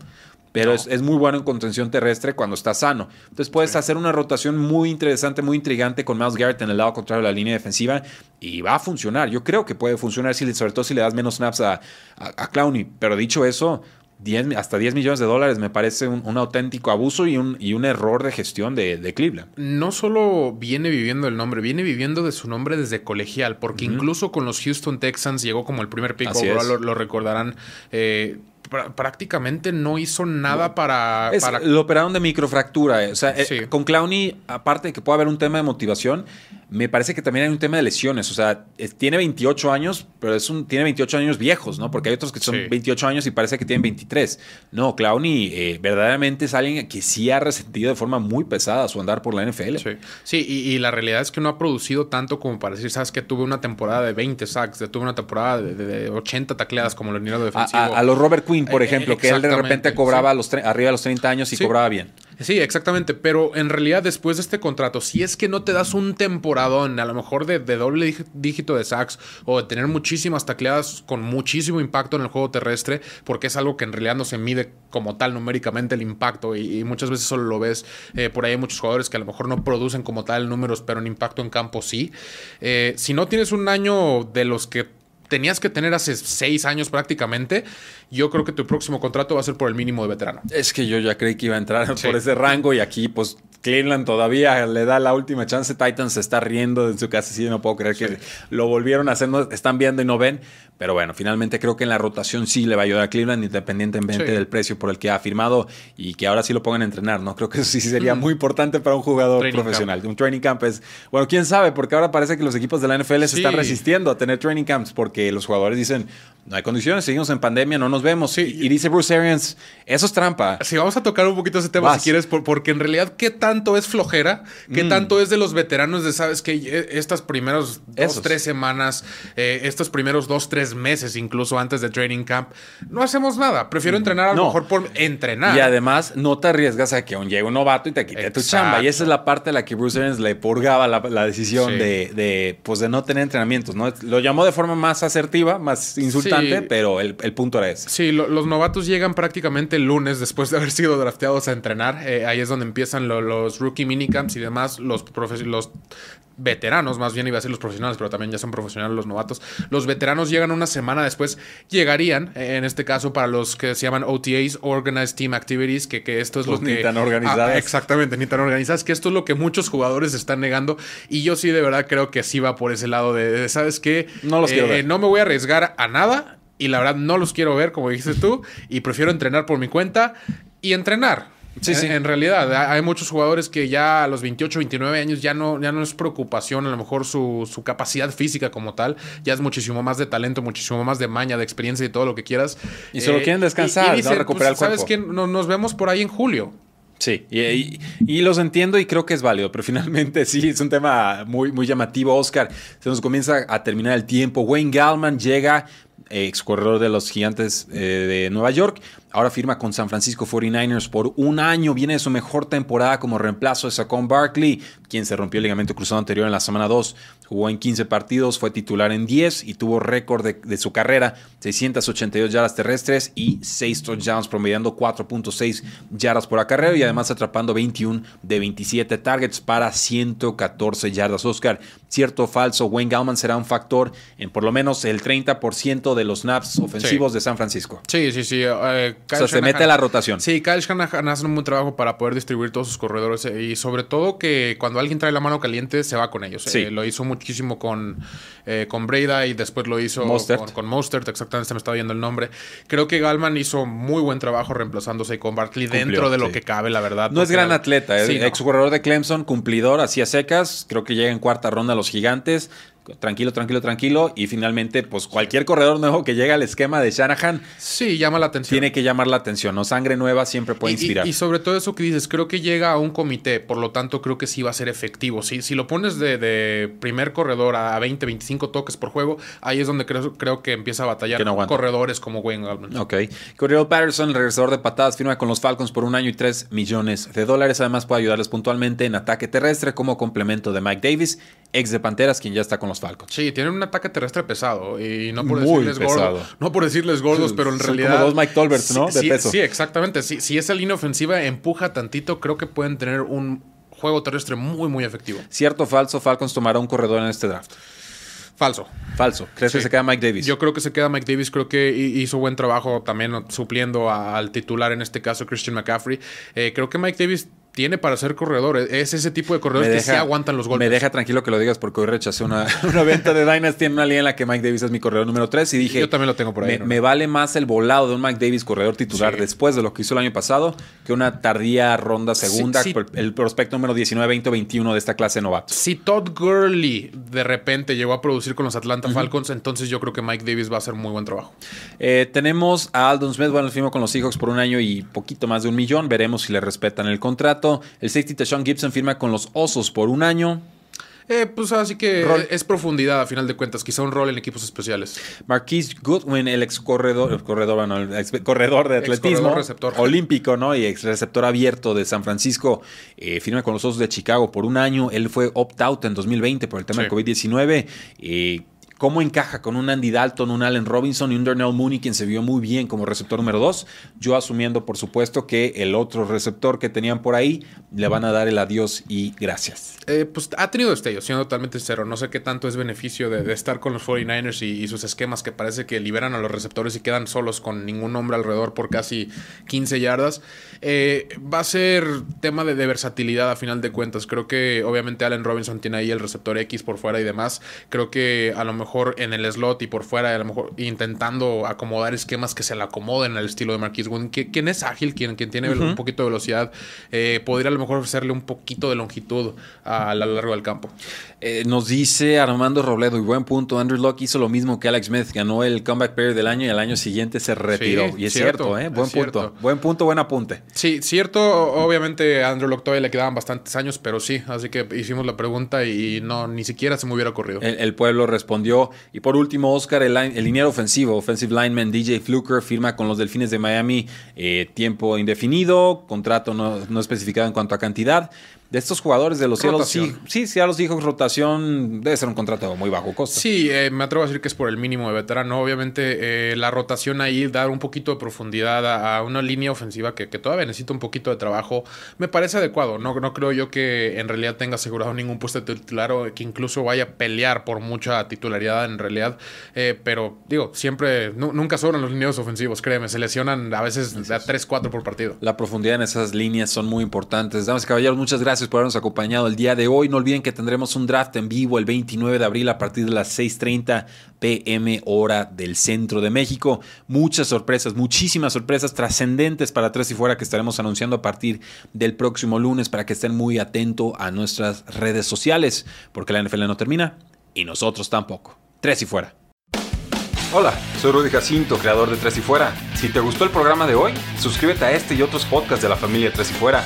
[SPEAKER 2] Pero
[SPEAKER 1] No.
[SPEAKER 2] es, es muy bueno en contención terrestre cuando está sano. Entonces puedes
[SPEAKER 1] Sí.
[SPEAKER 2] hacer una rotación muy interesante, muy intrigante con Miles Garrett en el lado contrario de la línea defensiva y va a funcionar. Yo creo que puede funcionar, si, sobre todo si le das menos snaps a, a, a Clowney. Pero dicho eso, 10 mi- hasta 10 millones de dólares me parece un, un auténtico abuso y un, y un error de gestión de, de Cleveland.
[SPEAKER 1] no solo viene viviendo el nombre, viene viviendo de su nombre desde colegial, porque incluso con los Houston Texans llegó como el primer pick overall, lo, lo recordarán. eh, pr- prácticamente no hizo nada para,
[SPEAKER 2] Es-
[SPEAKER 1] para-
[SPEAKER 2] Lo operaron de microfractura. eh. O sea, eh,
[SPEAKER 1] Sí.
[SPEAKER 2] con Clowney, aparte de que puede haber un tema de motivación, me parece que también hay un tema de lesiones. O sea, es- tiene 28 años, pero es un, tiene 28 años viejos, ¿no? Porque hay otros que son
[SPEAKER 1] Sí.
[SPEAKER 2] 28 años y parece que tienen 23. No, Clowney eh, verdaderamente es alguien que sí ha resentido de forma muy pesada su andar por la NFL.
[SPEAKER 1] Sí, Sí, y, y la realidad es que no ha producido tanto como para decir, sabes que tuve una temporada de 20 sacks, tuve una temporada de, de- de 80 tacleadas como el liniero
[SPEAKER 2] A,
[SPEAKER 1] defensivo.
[SPEAKER 2] a- a los Robert Quinn, por
[SPEAKER 1] Eh,
[SPEAKER 2] ejemplo, que él de repente cobraba
[SPEAKER 1] sí.
[SPEAKER 2] a los tre- arriba de los 30 años y cobraba bien.
[SPEAKER 1] Sí, exactamente, pero en realidad después de este contrato, si es que no te das un temporadón, a lo mejor de, de doble dígito de sacks o de tener muchísimas tacleadas con muchísimo impacto en el juego terrestre, porque es algo que en realidad no se mide como tal numéricamente el impacto y, y muchas veces solo lo ves, eh, por ahí hay muchos jugadores que a lo mejor no producen como tal números, pero en impacto en campo sí. Eh, si no tienes un año de los que tenías que tener hace seis años prácticamente, yo creo que tu próximo contrato va a ser por el mínimo de veterano.
[SPEAKER 2] Es que yo ya creí que iba a entrar
[SPEAKER 1] Sí.
[SPEAKER 2] por ese rango y aquí pues Cleveland todavía le da la última chance. Titans se está riendo en su casa. Sí, no puedo creer que lo volvieron a hacer. No, están viendo y no ven. Pero bueno, finalmente creo que en la rotación sí le va a ayudar a Cleveland independientemente
[SPEAKER 1] Sí.
[SPEAKER 2] del precio por el que ha firmado y que ahora sí lo pongan a entrenar. No creo que eso sí sería muy importante para un jugador
[SPEAKER 1] Mm. Training
[SPEAKER 2] profesional. Un training camp es, bueno, quién sabe, porque ahora parece que los equipos de la NFL se están resistiendo a tener training camps porque los jugadores dicen, no hay condiciones, seguimos en pandemia, no nos vemos.
[SPEAKER 1] Sí.
[SPEAKER 2] Y, y dice Bruce Arians, eso es trampa.
[SPEAKER 1] Sí, vamos a tocar un poquito ese tema
[SPEAKER 2] Vas.
[SPEAKER 1] si quieres, por- porque en realidad, ¿qué tanto es flojera? ¿Qué
[SPEAKER 2] Mm.
[SPEAKER 1] tanto es de los veteranos de, sabes que estas primeros dos,
[SPEAKER 2] Esos.
[SPEAKER 1] tres semanas, eh, estos primeros dos, tres meses, incluso antes de training camp, no hacemos nada. Prefiero entrenar a lo
[SPEAKER 2] No.
[SPEAKER 1] mejor por entrenar.
[SPEAKER 2] Y además no te arriesgas a que aún llegue un novato y te quite tu chamba. Y esa es la parte a la que Bruce Arians le purgaba la, la decisión
[SPEAKER 1] Sí.
[SPEAKER 2] de, de, pues, de no tener entrenamientos. ¿no? Lo llamó de forma más asertiva, más insultante,
[SPEAKER 1] Sí.
[SPEAKER 2] Pero el, el punto era ese.
[SPEAKER 1] Sí, lo- los novatos llegan prácticamente el lunes después de haber sido drafteados a entrenar. Eh, ahí es donde empiezan lo- los rookie minicamps y demás. Los, los veteranos, más bien iba a ser los profesionales, pero también ya son profesionales los novatos. Los veteranos llegan una semana después, llegarían, en este caso para los que se llaman OTAs, Organized Team Activities, que, que esto es
[SPEAKER 2] Pues
[SPEAKER 1] lo
[SPEAKER 2] ni
[SPEAKER 1] que...
[SPEAKER 2] tan organizadas.
[SPEAKER 1] Ah, exactamente, ni tan organizadas, que esto es lo que muchos jugadores están negando. Y yo sí de verdad creo que sí va por ese lado de, de, ¿sabes qué?
[SPEAKER 2] No los quiero ver.
[SPEAKER 1] Eh, no me voy a arriesgar a nada y la verdad no los quiero ver, como dijiste tú, y prefiero entrenar por mi cuenta y entrenar.
[SPEAKER 2] Sí,
[SPEAKER 1] en,
[SPEAKER 2] sí.
[SPEAKER 1] en realidad, ha- hay muchos jugadores que ya a los 28, 29 años ya no, ya no es preocupación, a lo mejor su, su capacidad física como tal, ya es muchísimo más de talento, muchísimo más de maña, de experiencia y todo lo que quieras. Eh,
[SPEAKER 2] Y solo quieren descansar, ¿no? Recuperar el
[SPEAKER 1] ¿Sabes
[SPEAKER 2] cuerpo".
[SPEAKER 1] qué? No- nos vemos por ahí en julio.
[SPEAKER 2] Sí, y, y- y los entiendo y creo que es válido, pero finalmente sí, es un tema muy, muy llamativo. Oscar, se nos comienza a terminar el tiempo. Wayne Gallman llega, eh, ex corredor de los gigantes eh, de Nueva York. Ahora firma con San Francisco 49ers por un año. Viene de su mejor temporada como reemplazo de Saquon Barkley, quien se rompió el ligamento cruzado anterior en la semana 2. Jugó en 15 partidos, fue titular en 10 y tuvo récord de, de su carrera: 682 yardas terrestres y 6 touchdowns, promediando 4.6 yardas por acarreo y además atrapando 21 de 27 targets para 114 yardas. Oscar, cierto o falso, Wayne Gallman será un factor en por lo menos el 30% de los snaps ofensivos
[SPEAKER 1] Sí.
[SPEAKER 2] de San Francisco.
[SPEAKER 1] Sí, sí, sí. eh,
[SPEAKER 2] O sea, se mete a la rotación.
[SPEAKER 1] Sí, Kyle Shanahan hace un buen trabajo para poder distribuir todos sus corredores eh, y sobre todo que cuando alguien trae la mano caliente se va con ellos.
[SPEAKER 2] Sí.
[SPEAKER 1] Eh, lo hizo muchísimo con, eh, con Breda y después lo hizo
[SPEAKER 2] Mostert.
[SPEAKER 1] con, con Mostert, exactamente se me estaba viendo el nombre. Creo que Galman hizo muy buen trabajo reemplazándose con
[SPEAKER 2] Cumplió,
[SPEAKER 1] dentro de lo
[SPEAKER 2] sí.
[SPEAKER 1] que cabe, la verdad.
[SPEAKER 2] No es gran atleta, es
[SPEAKER 1] Sí, no.
[SPEAKER 2] ex jugador de Clemson, cumplidor, hacía secas. Creo que llega en cuarta ronda a los gigantes. Tranquilo, tranquilo, tranquilo. Y finalmente, pues cualquier corredor nuevo que llegue al esquema de Shanahan
[SPEAKER 1] Sí, llama la atención.
[SPEAKER 2] tiene que llamar la atención. ¿no? Sangre nueva siempre puede
[SPEAKER 1] Y- y-
[SPEAKER 2] inspirar.
[SPEAKER 1] Y, sobre todo eso que dices, creo que llega a un comité, por lo tanto creo que sí va a ser efectivo. Si, si lo pones de, de primer corredor a 20, 25 toques por juego, ahí es donde creo, creo que empieza a batallar
[SPEAKER 2] no
[SPEAKER 1] corredores como Wayne Gallman.
[SPEAKER 2] Ok. Cordero Patterson, el regresador de patadas, firma con los Falcons por un año y 3 millones de dólares. Además, puede ayudarles puntualmente en ataque terrestre como complemento de Mike Davis, ex de Panteras, quien ya está con los Falcons.
[SPEAKER 1] Sí, tienen un ataque terrestre pesado y no por
[SPEAKER 2] Muy
[SPEAKER 1] decirles gordos, no por decirles gordos, pero en
[SPEAKER 2] Son
[SPEAKER 1] realidad
[SPEAKER 2] como dos Mike Tolberts, ¿no?
[SPEAKER 1] Sí,
[SPEAKER 2] De
[SPEAKER 1] sí,
[SPEAKER 2] peso.
[SPEAKER 1] sí, exactamente. Si, si esa línea ofensiva empuja tantito, creo que pueden tener un juego terrestre muy muy efectivo.
[SPEAKER 2] Cierto o falso, Falcons tomará un corredor en este draft.
[SPEAKER 1] Falso.
[SPEAKER 2] Falso. ¿Crees que se queda Mike Davis?
[SPEAKER 1] Yo creo que se queda Mike Davis, creo que hi- hizo buen trabajo también supliendo a- al titular, en este caso Christian McCaffrey. Eh, creo que Mike Davis tiene para ser corredor, es ese tipo de corredores que sí aguantan los golpes.
[SPEAKER 2] Me deja tranquilo que lo digas porque hoy rechacé una, una venta de Dynasty en una liga en la que Mike Davis es mi corredor número 3 y dije...
[SPEAKER 1] Yo también lo tengo por ahí,
[SPEAKER 2] Me,
[SPEAKER 1] ¿no?
[SPEAKER 2] me vale más el volado de un Mike Davis corredor titular
[SPEAKER 1] Sí.
[SPEAKER 2] después de lo que hizo el año pasado que una tardía ronda segunda,
[SPEAKER 1] Sí, sí.
[SPEAKER 2] por el prospecto número 19, 20 o 21 de esta clase de novatos.
[SPEAKER 1] Si Todd Gurley de repente llegó a producir con los Atlanta Falcons, entonces yo creo que Mike Davis va a hacer muy buen trabajo.
[SPEAKER 2] Eh, tenemos a Aldon Smith, bueno, firmó con los Seahawks por un año y poquito más de un millón. Veremos si le respetan el contrato. El safety Tashawn Gibson firma con los Osos por un año.
[SPEAKER 1] Eh, pues así que
[SPEAKER 2] Rol.
[SPEAKER 1] es profundidad a final de cuentas, quizá un rol en equipos especiales.
[SPEAKER 2] Marquise Goodwin, el ex corredor, el corredor, bueno, el ex corredor de
[SPEAKER 1] Ex
[SPEAKER 2] atletismo
[SPEAKER 1] corredor
[SPEAKER 2] olímpico, ¿no? Y ex receptor abierto de San Francisco, eh, firma con los Osos de Chicago por un año. Él fue opt-out en 2020 por el tema
[SPEAKER 1] Sí.
[SPEAKER 2] del COVID-19. Eh, ¿Cómo encaja con un Andy Dalton, un Allen Robinson y un Darnell Mooney, quien se vio muy bien como receptor número 2? Yo asumiendo, por supuesto, que el otro receptor que tenían por ahí le van a dar el adiós y gracias.
[SPEAKER 1] Eh, pues ha tenido destellos, siendo totalmente sincero. No sé qué tanto es beneficio de, estar con los 49ers y, y sus esquemas que parece que liberan a los receptores y quedan solos con ningún hombre alrededor por casi 15 yardas. Eh, va a ser tema de, de versatilidad a final de cuentas. Creo que obviamente Allen Robinson tiene ahí el receptor X por fuera y demás. Creo que a lo mejor en el slot y por fuera, a lo mejor intentando acomodar esquemas que se le acomoden al estilo de Marquis Goodwin, que- quien es ágil, quien, quien tiene un poquito de velocidad, eh, podría a lo mejor ofrecerle un poquito de longitud a, lo largo del campo.
[SPEAKER 2] Eh, nos dice Armando Robledo, y buen punto, Andrew Locke hizo lo mismo que Alex Smith, ganó el Comeback Player del año y al año siguiente se retiró.
[SPEAKER 1] Sí,
[SPEAKER 2] y es
[SPEAKER 1] cierto,
[SPEAKER 2] cierto, ¿eh? Buen punto.
[SPEAKER 1] cierto.
[SPEAKER 2] Buen punto, buen apunte.
[SPEAKER 1] Sí, cierto, obviamente a Andrew Locke todavía le quedaban bastantes años, pero sí, así que hicimos la pregunta y no, ni siquiera se me hubiera ocurrido.
[SPEAKER 2] El, el pueblo respondió. Y por último, Oscar, el, el liniero ofensivo, offensive lineman DJ Fluker, firma con los Delfines de Miami eh, tiempo indefinido, contrato no, no especificado en cuanto a cantidad. De estos jugadores de los Seattle. Seahawks, sí, Seattle Seahawks rotación debe ser un contrato muy bajo costo.
[SPEAKER 1] Sí, eh, me atrevo a decir que es por el mínimo de veterano. Obviamente, eh, la rotación ahí, dar un poquito de profundidad a, a una línea ofensiva que, que todavía necesita un poquito de trabajo, me parece adecuado. No, no creo yo que en realidad tenga asegurado ningún puesto de titular o que incluso vaya a pelear por mucha titularidad en realidad. Eh, pero digo, siempre, nu- nunca sobran los lineos ofensivos, créeme, se lesionan a veces a 3, 4 por partido.
[SPEAKER 2] La profundidad en esas líneas son muy importantes. Damas y caballeros, muchas gracias por habernos acompañado el día de hoy. No olviden que tendremos un draft en vivo el 29 de abril a partir de las 6.30 pm hora del centro de México. Muchas sorpresas, muchísimas sorpresas trascendentes para Tres y Fuera que estaremos anunciando a partir del próximo lunes para que estén muy atentos a nuestras redes sociales, porque la NFL no termina y nosotros tampoco. Tres y Fuera.
[SPEAKER 3] Hola, soy Rudy Jacinto, creador de Tres y Fuera. Si te gustó el programa de hoy, suscríbete a este y otros podcasts de la familia Tres y Fuera.